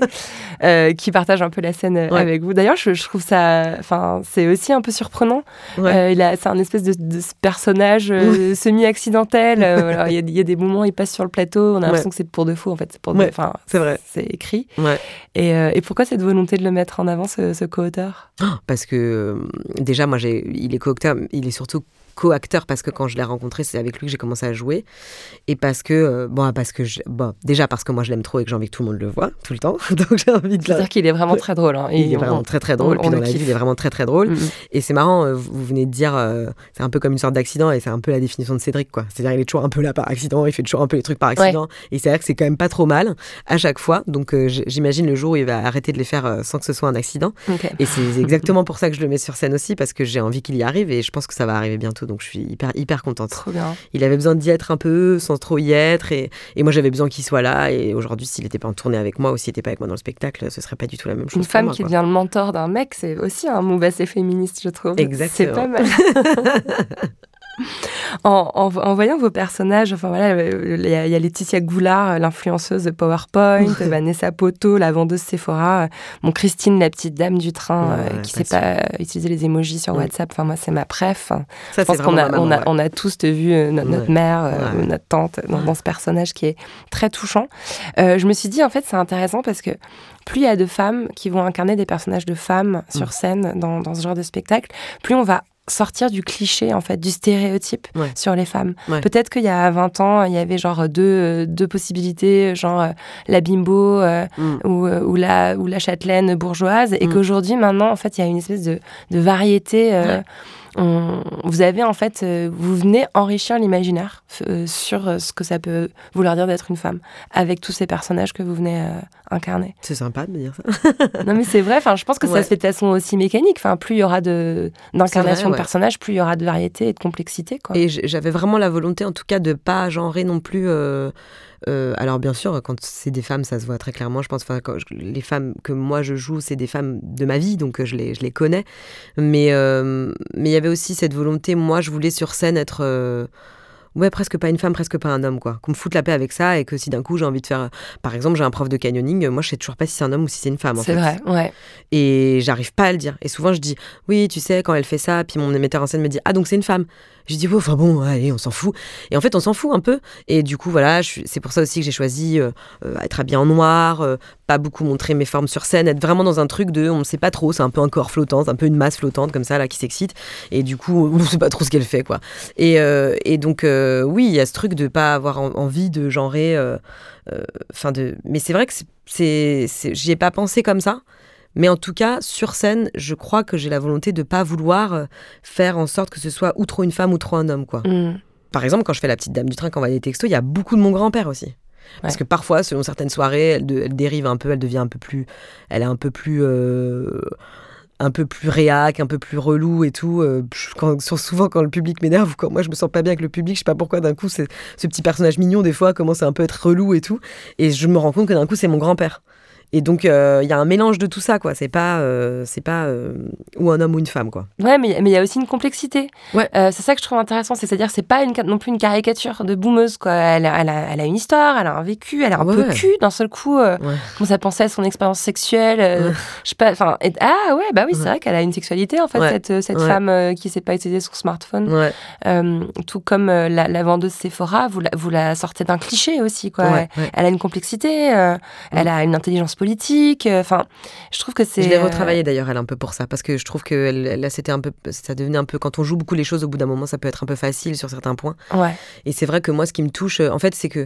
euh, qui partage un peu la scène euh, Ouais. avec vous. D'ailleurs, je, je trouve ça, enfin, c'est aussi un peu surprenant. Ouais. Euh, c'est un espèce de, personnage euh, semi-accidentel. Il y, a- il y a des moments, il passe sur le plateau, on a l'impression Ouais. que c'est pour de faux. En fait, c'est pour enfin, c'est vrai. C'est écrit. Et, et pourquoi cette volonté de le mettre en avant, ce, ce co-auteur? Parce que déjà, moi, il est co-acteur, il est surtout co-acteur parce que quand je l'ai rencontré, c'est avec lui que j'ai commencé à jouer. Et parce que, euh, bon, parce que, je- bon, déjà parce que moi, je l'aime trop et que j'ai envie que tout le monde le voit tout le temps. Donc j'ai envie de la- C'est-à-dire qu'il est vraiment très drôle. hein. Il est vraiment on- très très drôle. on- Puis on dans la vie, il est vraiment très très drôle. Et c'est marrant, euh, vous venez de dire, euh, c'est un peu comme une sorte d'accident et c'est un peu la définition de Cédric, quoi. C'est-à-dire, il est toujours un peu là par accident, il fait toujours un peu les trucs par accident. Et c'est vrai que c'est quand même pas trop mal à chaque fois. Donc euh, j'imagine le jour où il va arrêter de les faire sans que ce soit un accident. Et c'est exactement pour ça que je le mets sur scène aussi, parce que j'ai envie qu'il y arrive et je pense que ça va arriver bientôt. Donc je suis hyper hyper contente. Trop bien. Il avait besoin d'y être un peu sans trop y être et, et moi j'avais besoin qu'il soit là. Et aujourd'hui, s'il n'était pas en tournée avec moi ou s'il n'était pas avec moi dans le spectacle, ce serait pas du tout la même chose. Une femme moi, qui devient le mentor d'un mec, c'est aussi un move assez féministe, je trouve. Exactement. C'est pas mal. en, en- en voyant vos personnages, enfin voilà, euh, il y, a Laetitia Goulard, euh, l'influenceuse de PowerPoint, Vanessa Poto, la vendeuse Sephora, euh, mon Christine, la petite dame du train, Ouais, euh, qui sait pas utiliser les emojis sur Mm. WhatsApp. Enfin moi, c'est ma préf. Ça, je pense qu'on a, ma on maman, a, ouais. on a tous vu euh, no- notre mère, euh, notre tante dans, dans ce personnage qui est très touchant. Je me suis dit, en fait, c'est intéressant parce que plus il y a de femmes qui vont incarner des personnages de femmes sur Mm. scène dans, dans ce genre de spectacle, plus on va sortir du cliché, en fait, du stéréotype Ouais. sur les femmes. Ouais. Peut-être qu'il y a 20 ans, il y avait genre deux, euh, deux possibilités, genre euh, la bimbo euh, Mm. ou, ou, la, ou la châtelaine bourgeoise, et Mm. qu'aujourd'hui, maintenant, en fait, il y a une espèce de, de variété. euh, on- vous avez en fait, euh, vous venez enrichir l'imaginaire euh, sur euh, ce que ça peut vouloir dire d'être une femme, avec tous ces personnages que vous venez euh, incarner. C'est sympa de me dire ça. non mais c'est vrai, enfin, je pense que ça se fait de façon aussi mécanique. Enfin, plus il y aura de d'incarnation de ouais. personnages, plus il y aura de variété et de complexité. Quoi. Et j'avais vraiment la volonté, en tout cas, de pas genrer non plus. euh, euh, alors bien sûr, quand c'est des femmes, ça se voit très clairement. Je pense, enfin, quand je- les femmes que moi je joue, c'est des femmes de ma vie, donc euh, je les, je les connais. Mais euh, mais il y avait aussi cette volonté. Moi, je voulais sur scène être. euh, Ouais, presque pas une femme, presque pas un homme, quoi. Qu'on me foute la paix avec ça et que si d'un coup j'ai envie de faire. Par exemple, j'ai un prof de canyoning, moi je sais toujours pas si c'est un homme ou si c'est une femme, en C'est vrai, ouais. Et j'arrive pas à le dire. Et souvent, je dis, oui, tu sais, quand elle fait ça, puis mon metteur en scène me dit, ah, donc c'est une femme. Je dis, oh, enfin bon, allez, on s'en fout. Et en fait, on s'en fout un peu. Et du coup, voilà, c'est pour ça aussi que j'ai choisi euh, euh, être habillée en noir, euh, pas beaucoup montrer mes formes sur scène, être vraiment dans un truc de, on ne sait pas trop, c'est un peu un corps flottant, un peu une masse flottante comme ça, là, qui s'excite. Et du coup, on sait pas trop ce qu'elle fait, quoi. Et, donc, oui, il y a ce truc de pas avoir en- envie de genrer. Enfin, de. Mais c'est vrai que c'est- j'y ai pas pensé comme ça. Mais en tout cas, sur scène, je crois que j'ai la volonté de pas vouloir euh, faire en sorte que ce soit ou trop une femme ou trop un homme, quoi. Mm. Par exemple, quand je fais la petite dame du train, quand on va des textos, il y a beaucoup de mon grand-père aussi. Parce Ouais. que parfois, selon certaines soirées, elle, de- elle dérive un peu, elle devient un peu plus, elle est un peu plus, euh, un peu plus réac, un peu plus relou et tout. euh, quand, souvent, quand le public m'énerve, ou quand moi je me sens pas bien avec le public, je sais pas pourquoi d'un coup, ce petit personnage mignon des fois commence à un peu être relou et tout, et je me rends compte que d'un coup, c'est mon grand-père. Et donc, euh, il y a un mélange de tout ça, quoi. C'est pas, euh, c'est pas euh, ou un homme ou une femme, quoi. Ouais, mais mais il y a aussi une complexité. Ouais. C'est ça que je trouve intéressant, c'est-à-dire c'est pas une, non plus une caricature de boumeuse, quoi. Elle, a- elle, a, elle a une histoire, elle a un vécu, elle a un Ouais, peu cul d'un seul coup. Ouais. Comment ça pensait à son expérience sexuelle Je sais pas. Enfin, ah ouais, bah oui, c'est vrai qu'elle a une sexualité en fait, cette, cette femme qui sait pas utiliser son smartphone. Tout comme la, la vendeuse Sephora, vous la, vous la sortez d'un cliché aussi, quoi. Elle a une complexité, elle a une intelligence politique. euh, Enfin, je trouve que c'est. Je l'ai euh, retravaillé d'ailleurs, elle, un peu pour ça, parce que je trouve que elle- là, c'était un peu, ça devenait un peu, quand on joue beaucoup les choses, au bout d'un moment, ça peut être un peu facile sur certains points. Ouais. Et c'est vrai que moi, ce qui me touche, euh, en fait, c'est que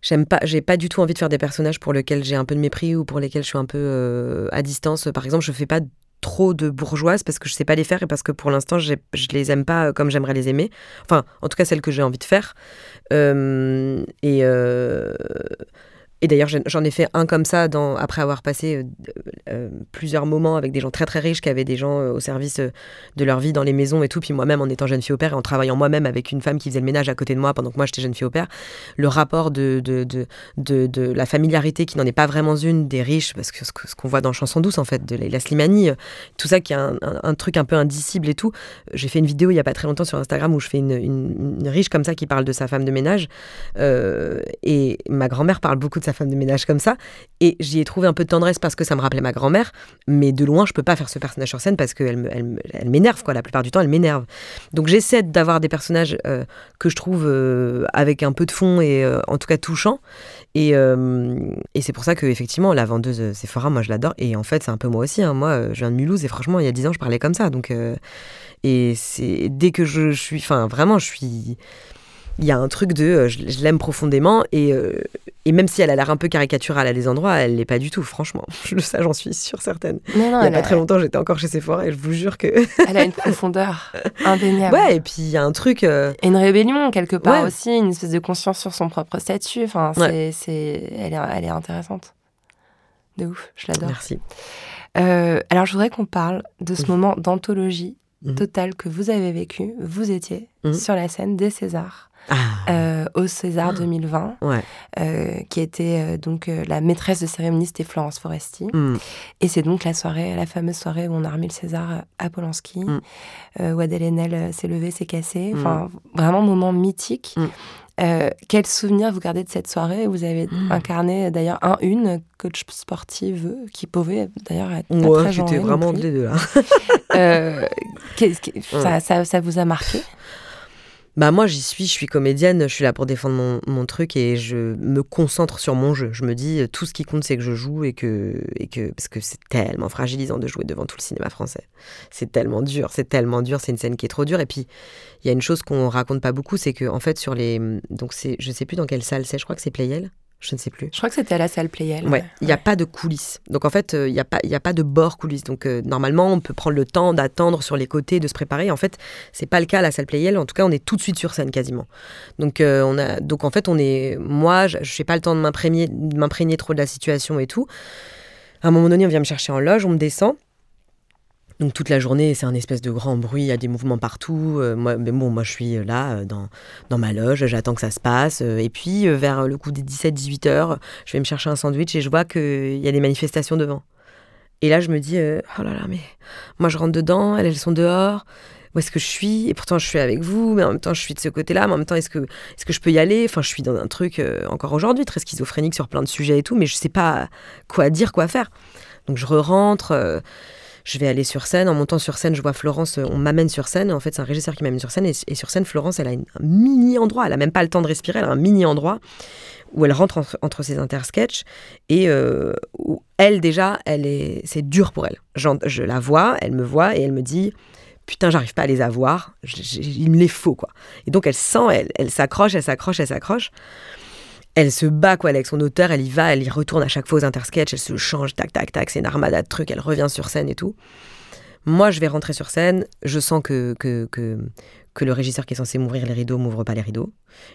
j'aime pas, j'ai pas du tout envie de faire des personnages pour lesquels j'ai un peu de mépris ou pour lesquels je suis un peu euh, à distance. Par exemple, je fais pas trop de bourgeoises parce que je sais pas les faire et parce que pour l'instant, je les aime pas euh, comme j'aimerais les aimer. Enfin, en tout cas, celles que j'ai envie de faire. Euh, et euh, et d'ailleurs, j'en- ai fait un comme ça après avoir passé euh, euh, plusieurs moments avec des gens très très riches qui avaient des gens euh, au service de leur vie dans les maisons et tout. Puis moi-même, en étant jeune fille au père et en travaillant moi-même avec une femme qui faisait le ménage à côté de moi pendant que moi j'étais jeune fille au père, le rapport de, la familiarité qui n'en est pas vraiment une des riches, parce que ce qu'on voit dans Chanson douce en fait, de Leila Slimani, tout ça qui est un, truc un peu indicible et tout. J'ai fait une vidéo il y a pas très longtemps sur Instagram où je fais une, riche comme ça qui parle de sa femme de ménage. Et ma grand-mère parle beaucoup de sa femme de ménage comme ça. Et j'y ai trouvé un peu de tendresse parce que ça me rappelait ma grand-mère. Mais de loin, je peux pas faire ce personnage sur scène parce qu'elle elle, elle m'énerve, quoi. La plupart du temps, elle m'énerve. Donc j'essaie d'avoir des personnages euh, que je trouve euh, avec un peu de fond et euh, en tout cas touchants. Et, et c'est pour ça que effectivement la vendeuse Sephora, moi je l'adore. Et en fait, c'est un peu moi aussi. hein. Moi, je viens de Mulhouse et franchement, il y a 10 ans, je parlais comme ça. Donc, et c'est dès que je suis, enfin vraiment, je suis. Il y a un truc de, euh, je, je l'aime profondément et, euh, et même si elle a l'air un peu caricaturale à des endroits, elle l'est pas du tout, franchement. Je, ça, j'en suis sûre certaine. Non, non, il y a pas a- très longtemps, j'étais encore chez Sephora et je vous jure que. Elle a une profondeur indéniable. ouais, et puis il y a un truc. euh, Et une rébellion, quelque part Ouais. aussi, une espèce de conscience sur son propre statut. Enfin, c'est, c'est, elle, est, elle est intéressante. De ouf, je l'adore. Merci. Alors, je voudrais qu'on parle de ce Mhm. moment d'anthologie Mhm. totale que vous avez vécu. Vous étiez Mhm. sur la scène des Césars. Ah, euh, au César 2020, ouais. euh, qui était euh, donc la maîtresse de cérémonie, c'était Florence Foresti. Mm. Et c'est donc la soirée, la fameuse soirée où on a remis le César à Polanski, Mm. où Adèle Haenel euh, s'est levée, s'est cassée. Mm. Enfin, vraiment moment mythique. Euh, quel souvenir vous gardez de cette soirée? Vous avez incarné d'ailleurs un une coach sportive qui pouvait d'ailleurs être Ouais, très genrée vraiment des deux là. Euh, ça vous a marqué? Bah moi j'y suis, je suis comédienne, je suis là pour défendre mon, mon truc et je me concentre sur mon jeu. Je me dis euh, tout ce qui compte c'est que je joue et que et que parce que c'est tellement fragilisant de jouer devant tout le cinéma français. C'est tellement dur, c'est tellement dur, c'est une scène qui est trop dure et puis il y a une chose qu'on raconte pas beaucoup, c'est que en fait sur les donc c'est je sais plus dans quelle salle c'est, je crois que c'est Playel. Je ne sais plus. Je crois que c'était à la salle Playel. Ouais, il n'y a pas de coulisses. Donc en fait, euh, il n'y a, pas- il y a pas de bord coulisses. Donc euh, normalement, on peut prendre le temps d'attendre sur les côtés, de se préparer. En fait, c'est pas le cas à la salle Playel. En tout cas, on est tout de suite sur scène quasiment. Donc, euh, on a, donc en fait, on est. Moi, je n'ai pas le temps de m'imprégner trop de la situation et tout. À un moment donné, on vient me chercher en loge, on me descend. Donc toute la journée, c'est un espèce de grand bruit, il y a des mouvements partout. Euh, moi, mais bon, moi je suis là euh, dans, dans ma loge, j'attends que ça se passe. Euh, et puis euh, vers le coup des 17-18 heures, je vais me chercher un sandwich et je vois qu'il y a des manifestations devant. Et là, je me dis, euh, oh là là, mais moi je rentre dedans, elles, elles sont dehors. Où est-ce que je suis? Et pourtant, je suis avec vous, mais en même temps, je suis de ce côté-là. Mais en même temps, est-ce que, est que je peux y aller? Enfin, je suis dans un truc, euh, encore aujourd'hui, très schizophrénique sur plein de sujets et tout, mais je sais pas quoi dire, quoi faire. Donc, je re-rentre. euh, je vais aller sur scène. En montant sur scène, je vois Florence, euh, on m'amène sur scène. En fait, c'est un régisseur qui m'amène sur scène. Et, sur scène, Florence, elle a un mini endroit. Elle a même pas le temps de respirer. Elle a un mini endroit où elle rentre entre, ses intersketchs. Et euh, où elle, déjà, elle est, c'est dur pour elle. Je la vois, elle me voit et elle me dit Putain, j'arrive pas à les avoir. Il me les faut, quoi. Et donc, elle sent, elle s'accroche, elle s'accroche, elle s'accroche. Elle se bat quoi avec son auteur, elle y va, elle y retourne à chaque fois aux intersketchs, elle se change, tac, tac, tac, c'est une armada de trucs, elle revient sur scène et tout. Moi, je vais rentrer sur scène, je sens que, que, que, que le régisseur qui est censé m'ouvrir les rideaux m'ouvre pas les rideaux.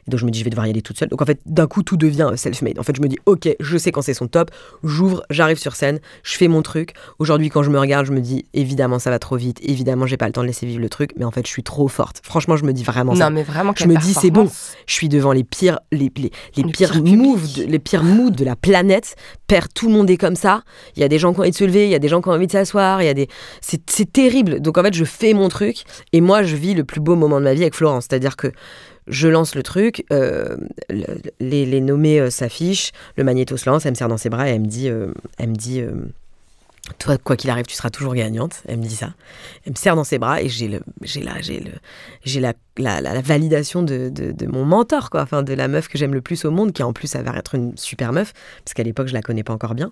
Et donc je me dis, je vais devoir y aller toute seule. Donc en fait, d'un coup, tout devient self-made. En fait, je me dis, ok, je sais quand c'est son top, j'ouvre, j'arrive sur scène, je fais mon truc. Aujourd'hui, quand je me regarde, je me dis, évidemment, ça va trop vite, évidemment, j'ai pas le temps de laisser vivre le truc, mais en fait, je suis trop forte. Franchement, je me dis vraiment Non, ça. mais vraiment, Je me dis, c'est bon, je suis devant les pires, les, les, les Le pires moves, de- les pires moods de la planète. Père, tout le monde est comme ça. Il y a des gens qui ont envie de se lever, il y a des gens qui ont envie de s'asseoir, il y a des, c'est terrible. Donc en fait, je fais mon truc et moi, je vis le plus beau moment de ma vie avec Florence. C'est-à-dire que je lance le truc, euh, le- les, les nommés euh, s'affichent, le magnéto se lance, elle me serre dans ses bras et elle me dit, euh, elle me dit. toi, quoi qu'il arrive, tu seras toujours gagnante. Elle me dit ça. Elle me serre dans ses bras et j'ai le, la, la, la, validation de, de, de mon mentor, quoi. Enfin, de la meuf que j'aime le plus au monde, qui en plus s'avère être une super meuf, parce qu'à l'époque, je la connais pas encore bien.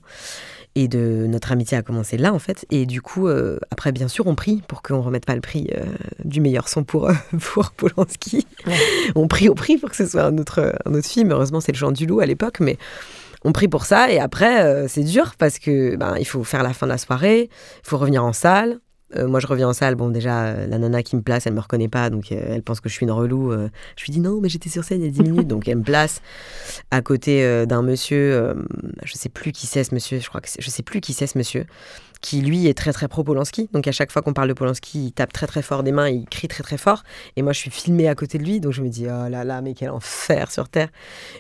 Et de notre amitié a commencé là, en fait. Et du coup, euh, après, bien sûr, on prie pour qu'on remette pas le prix euh, du meilleur son pour, euh, pour Polanski. on prie au prix pour que ce soit un autre, un autre film. Heureusement, c'est le Jean du Loup à l'époque, mais on prie pour ça. Et après, c'est dur parce que ben, il faut faire la fin de la soirée, il faut revenir en salle. Euh, moi, je reviens en salle. Bon, déjà, euh, la nana qui me place, elle me reconnaît pas, donc euh, elle pense que je suis une relou. je lui dis non, mais j'étais sur scène il y a 10 minutes, donc elle me place à côté d'un monsieur. je sais plus qui c'est ce monsieur. Je crois que je sais plus qui c'est ce monsieur, qui lui est très très pro Polanski. Donc à chaque fois qu'on parle de Polanski, il tape très très fort des mains, il crie très très fort. Et moi, je suis filmée à côté de lui, donc je me dis oh là là, mais quel enfer sur terre.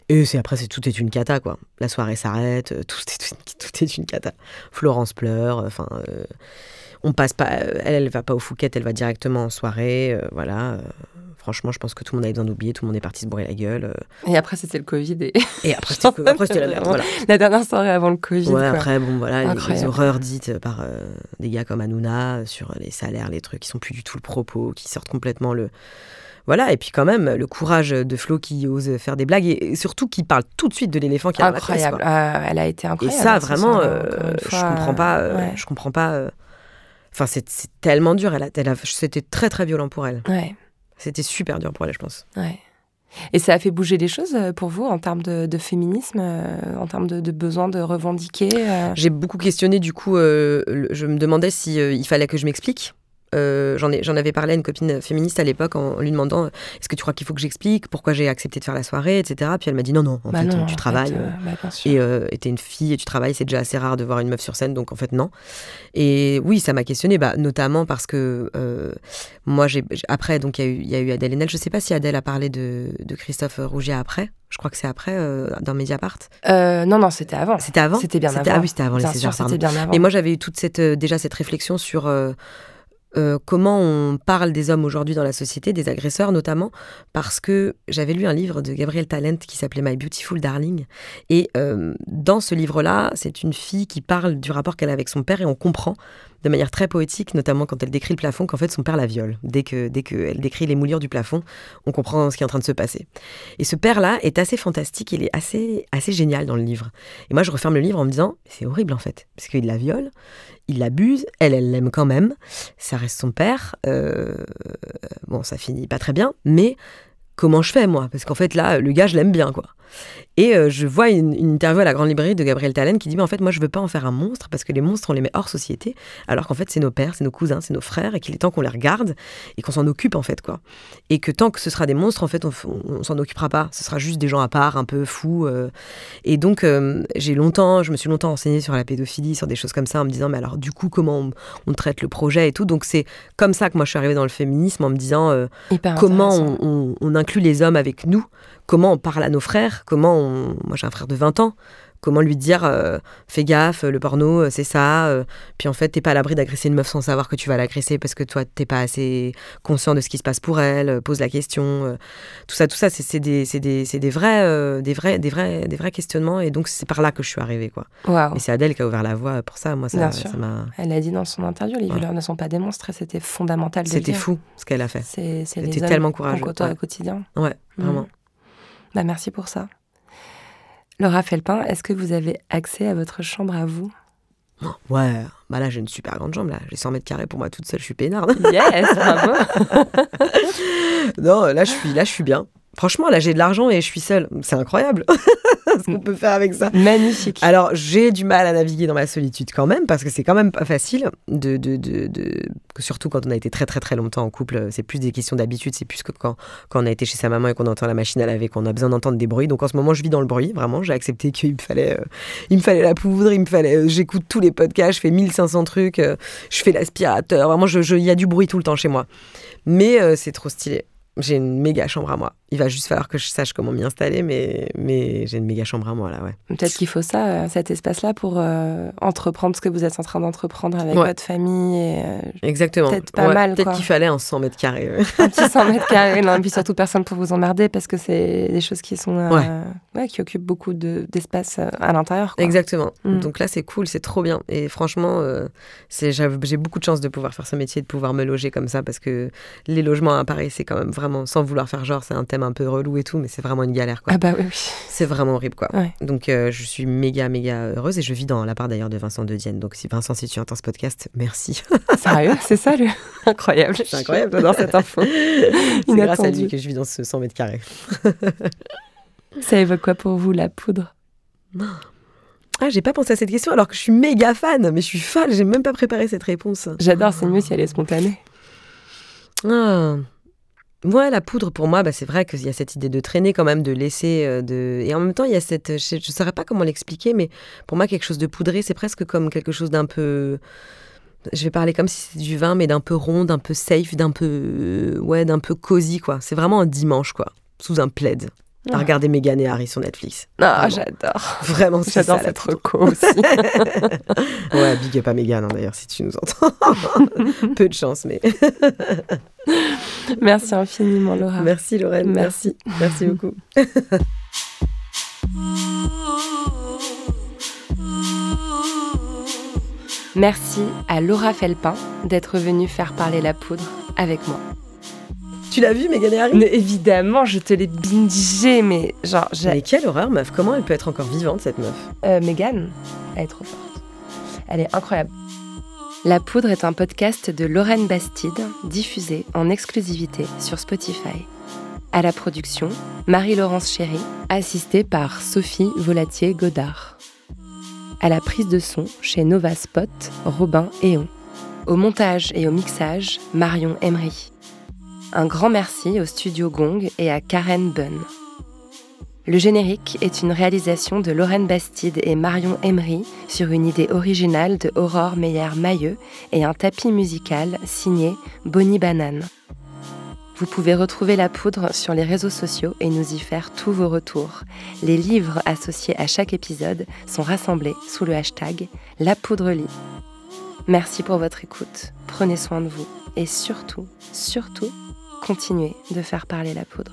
Et c'est après, c'est tout est une cata quoi. La soirée s'arrête, tout est tout, tout est une cata. Florence pleure, enfin. On passe pas, euh, elle, elle va pas au Fouquet, elle va directement en soirée, euh, voilà. euh, franchement, je pense que tout le monde avait besoin d'oublier, tout le monde est parti se bourrer la gueule. Et après, c'était le Covid. Et, et après, c'était la merde, voilà. la dernière soirée avant le Covid. Ouais, quoi. après, bon, voilà, les- les, Incroyable. horreurs dites par euh, des gars comme Hanouna sur les salaires, les trucs qui sont plus du tout le propos, qui sortent complètement le. Voilà, et puis quand même, le courage de Flo qui ose faire des blagues et, et surtout qui parle tout de suite de l'éléphant qui est dans la Incroyable. quoi. Euh, elle a été Et incroyable. ça, hein, vraiment, euh, je comprends pas. ouais. Je comprends pas. Enfin, c'est tellement dur. Elle a, elle a- c'était très très violent pour elle. Ouais, C'était super dur pour elle, je pense. ouais. Et ça a fait bouger les choses euh, pour vous en termes de, de féminisme, euh, en termes de, de besoin de revendiquer euh, J'ai beaucoup questionné, du coup, euh, le- je me demandais si euh, il fallait que je m'explique. Euh, J'en ai- j'en avais parlé à une copine féministe à l'époque en, lui demandant euh, est-ce que tu crois qu'il faut que j'explique? Pourquoi j'ai accepté de faire la soirée, etc. Puis elle m'a dit non, non, en bah fait, non, tu en fait, travailles. euh, euh, bah, et euh, t'es une fille et tu travailles, c'est déjà assez rare de voir une meuf sur scène, donc en fait non. Et oui, ça m'a questionné, bah, notamment parce que euh, moi, j'ai après, donc il y, a eu- il y a eu Adèle Haenel. Je sais pas si Adèle a parlé de, de Christophe Rougier après. Je crois que c'est après euh, dans Mediapart. Euh, non, non, c'était avant. C'était avant? C'était bien avant. Ah oui, c'était avant les Césars. sûr, pardon. bien avant. Et moi, j'avais eu toute cette, euh, déjà cette réflexion sur euh, euh, comment on parle des hommes aujourd'hui dans la société, des agresseurs notamment, parce que j'avais lu un livre de Gabrielle Talent qui s'appelait My Beautiful Darling. Et euh, dans ce livre-là, c'est une fille qui parle du rapport qu'elle a avec son père et on comprend de manière très poétique, notamment quand elle décrit le plafond, qu'en fait son père la viole. Dès que dès qu'elle décrit les moulures du plafond, on comprend ce qui est en train de se passer. Et ce père-là est assez fantastique, il est assez, assez génial dans le livre. Et moi, je referme le livre en me disant, c'est horrible en fait, parce qu'il la viole, il l'abuse, elle, elle l'aime quand même, ça reste son père. euh, bon, ça finit pas très bien, mais comment je fais moi Parce qu'en fait, là, le gars, je l'aime bien, quoi. Et euh, je vois une, une interview à la Grande Librairie de Gabriel Talen qui dit, mais en fait, moi, je veux pas en faire un monstre, parce que les monstres, on les met hors société, alors qu'en fait, c'est nos pères, c'est nos cousins, c'est nos frères, et qu'il est temps qu'on les regarde et qu'on s'en occupe, en fait, quoi. Et que tant que ce sera des monstres, en fait, on, on s'en occupera pas. Ce sera juste des gens à part, un peu fous. euh. Et donc, euh, j'ai longtemps, je me suis longtemps renseignée sur la pédophilie, sur des choses comme ça, en me disant, mais alors, du coup, comment on, on traite le projet et tout. Donc, c'est comme ça que moi, je suis arrivée dans le féminisme, en me disant, comment on, on- on inclut les hommes avec nous, comment on parle à nos frères, comment on... Moi j'ai un frère de 20 ans, comment lui dire euh, fais gaffe, le porno euh, c'est ça, euh, puis en fait t'es pas à l'abri d'agresser une meuf sans savoir que tu vas l'agresser parce que toi t'es pas assez conscient de ce qui se passe pour elle, euh, pose la question, euh, tout ça, tout ça c'est des, vrais, euh, des, vrais, des, vrais, des vrais questionnements et donc c'est par là que je suis arrivée quoi. Waouh. Et c'est Adèle qui a ouvert la voie pour ça, moi ça m'a... Elle a dit dans son interview, les Ouais. violeurs ne sont pas des monstres c'était fondamental C'était fou ce qu'elle a fait. C'était tellement courageux, ouais. au quotidien. Ouais, vraiment. Bah, merci pour ça. Laura Felpin, est-ce que vous avez accès à votre chambre à vous? Ouais, bah là j'ai une super grande chambre là, j'ai 100 mètres carrés pour moi toute seule, je suis peinarde. Yes, bravo. non, là je suis là je suis bien. Franchement, là, j'ai de l'argent et je suis seule. C'est incroyable ce qu'on peut faire avec ça. Magnifique. Alors, j'ai du mal à naviguer dans ma solitude quand même, parce que c'est quand même pas facile. De, de, de, de- Surtout quand on a été très, très, très longtemps en couple. C'est plus des questions d'habitude. C'est plus que quand, quand on a été chez sa maman et qu'on entend la machine à laver, qu'on a besoin d'entendre des bruits. Donc, en ce moment, je vis dans le bruit. Vraiment, j'ai accepté qu'il me fallait, euh, il me fallait la poudre, il me fallait. euh, J'écoute tous les podcasts, je fais 1500 trucs, euh, je fais l'aspirateur. Vraiment, je- je- il y a du bruit tout le temps chez moi. Mais euh, c'est trop stylé. J'ai une méga chambre à moi. Il va juste falloir que je sache comment m'y installer, mais, mais j'ai une méga chambre à moi là, ouais. Peut-être qu'il faut ça, euh, cet espace-là, pour euh, entreprendre ce que vous êtes en train d'entreprendre avec Ouais. votre famille. Et, euh, Exactement. Peut-être pas Ouais, mal, Peut-être qu'il fallait un 100 mètres carrés. un petit 100 mètres carrés, non, et puis surtout personne pour vous emmerder parce que c'est des choses qui sont euh, ouais, qui occupent beaucoup de- d'espace à l'intérieur. Exactement. Mm. Donc là, c'est cool, c'est trop bien. Et franchement, c'est- j'ai beaucoup de chance de pouvoir faire ce métier, de pouvoir me loger comme ça, parce que les logements à Paris, c'est quand même vraiment, sans vouloir faire genre, c'est un thème un peu relou et tout, mais c'est vraiment une galère. Quoi. Ah bah oui, oui. C'est vraiment horrible, quoi. Ouais. Donc euh, je suis méga, méga heureuse et je vis dans la part d'ailleurs de Vincent de Dienne. Donc si Vincent, si tu entends ce podcast, merci. Sérieux, c'est ça le incroyable. C'est incroyable. J'adore cette info. c'est grâce à lui que je vis dans ce 100 mètres carrés. Ça évoque quoi pour vous la poudre? Ah, j'ai pas pensé à cette question alors que je suis méga fan, mais je suis folle, j'ai même pas préparé cette réponse. J'adore, c'est mieux si elle est spontanée. Ah. Ouais, la poudre, pour moi, bah, c'est vrai qu'il y a cette idée de traîner quand même, de laisser. euh, de... Et en même temps, il y a cette. Je ne saurais pas comment l'expliquer, mais pour moi, quelque chose de poudré, c'est presque comme quelque chose d'un peu. Je vais parler comme si c'était du vin, mais d'un peu rond, d'un peu safe, d'un peu. Ouais, d'un peu cosy, quoi. C'est vraiment un dimanche, quoi. Sous un plaid. À Ah. regarder Meghan et Harry sur Netflix. Ah, j'adore. Vraiment, c'est J'adore cette reco aussi. ouais, big up à Meghan, hein, d'ailleurs, si tu nous entends. Peu de chance, mais. Merci infiniment, Laura. Merci, Lorraine. Merci. Merci, Merci beaucoup. Merci à Laura Felpin d'être venue faire parler la poudre avec moi. Tu l'as vu, Meghan et Harry Mais évidemment, je te l'ai bingé, mais genre, j'ai... Mais quelle horreur, meuf. Comment elle peut être encore vivante, cette meuf Euh, Megan, elle est trop forte. Elle est incroyable. La Poudre est un podcast de Lorraine Bastide, diffusé en exclusivité sur Spotify. À la production, Marie-Laurence Chéry, assistée par Sophie Volatier-Godard. À la prise de son, chez Nova Spot, Robin Eon. Au montage et au mixage, Marion Emery. Un grand merci au studio Gong et à Karen Bunn. Le générique est une réalisation de Lorraine Bastide et Marion Emery sur une idée originale de Aurore Meyer-Mailleux et un tapis musical signé Bonnie Banane. Vous pouvez retrouver la poudre sur les réseaux sociaux et nous y faire tous vos retours. Les livres associés à chaque épisode sont rassemblés sous le hashtag La Poudre Lit. Merci pour votre écoute, prenez soin de vous et surtout, surtout, continuez de faire parler la poudre.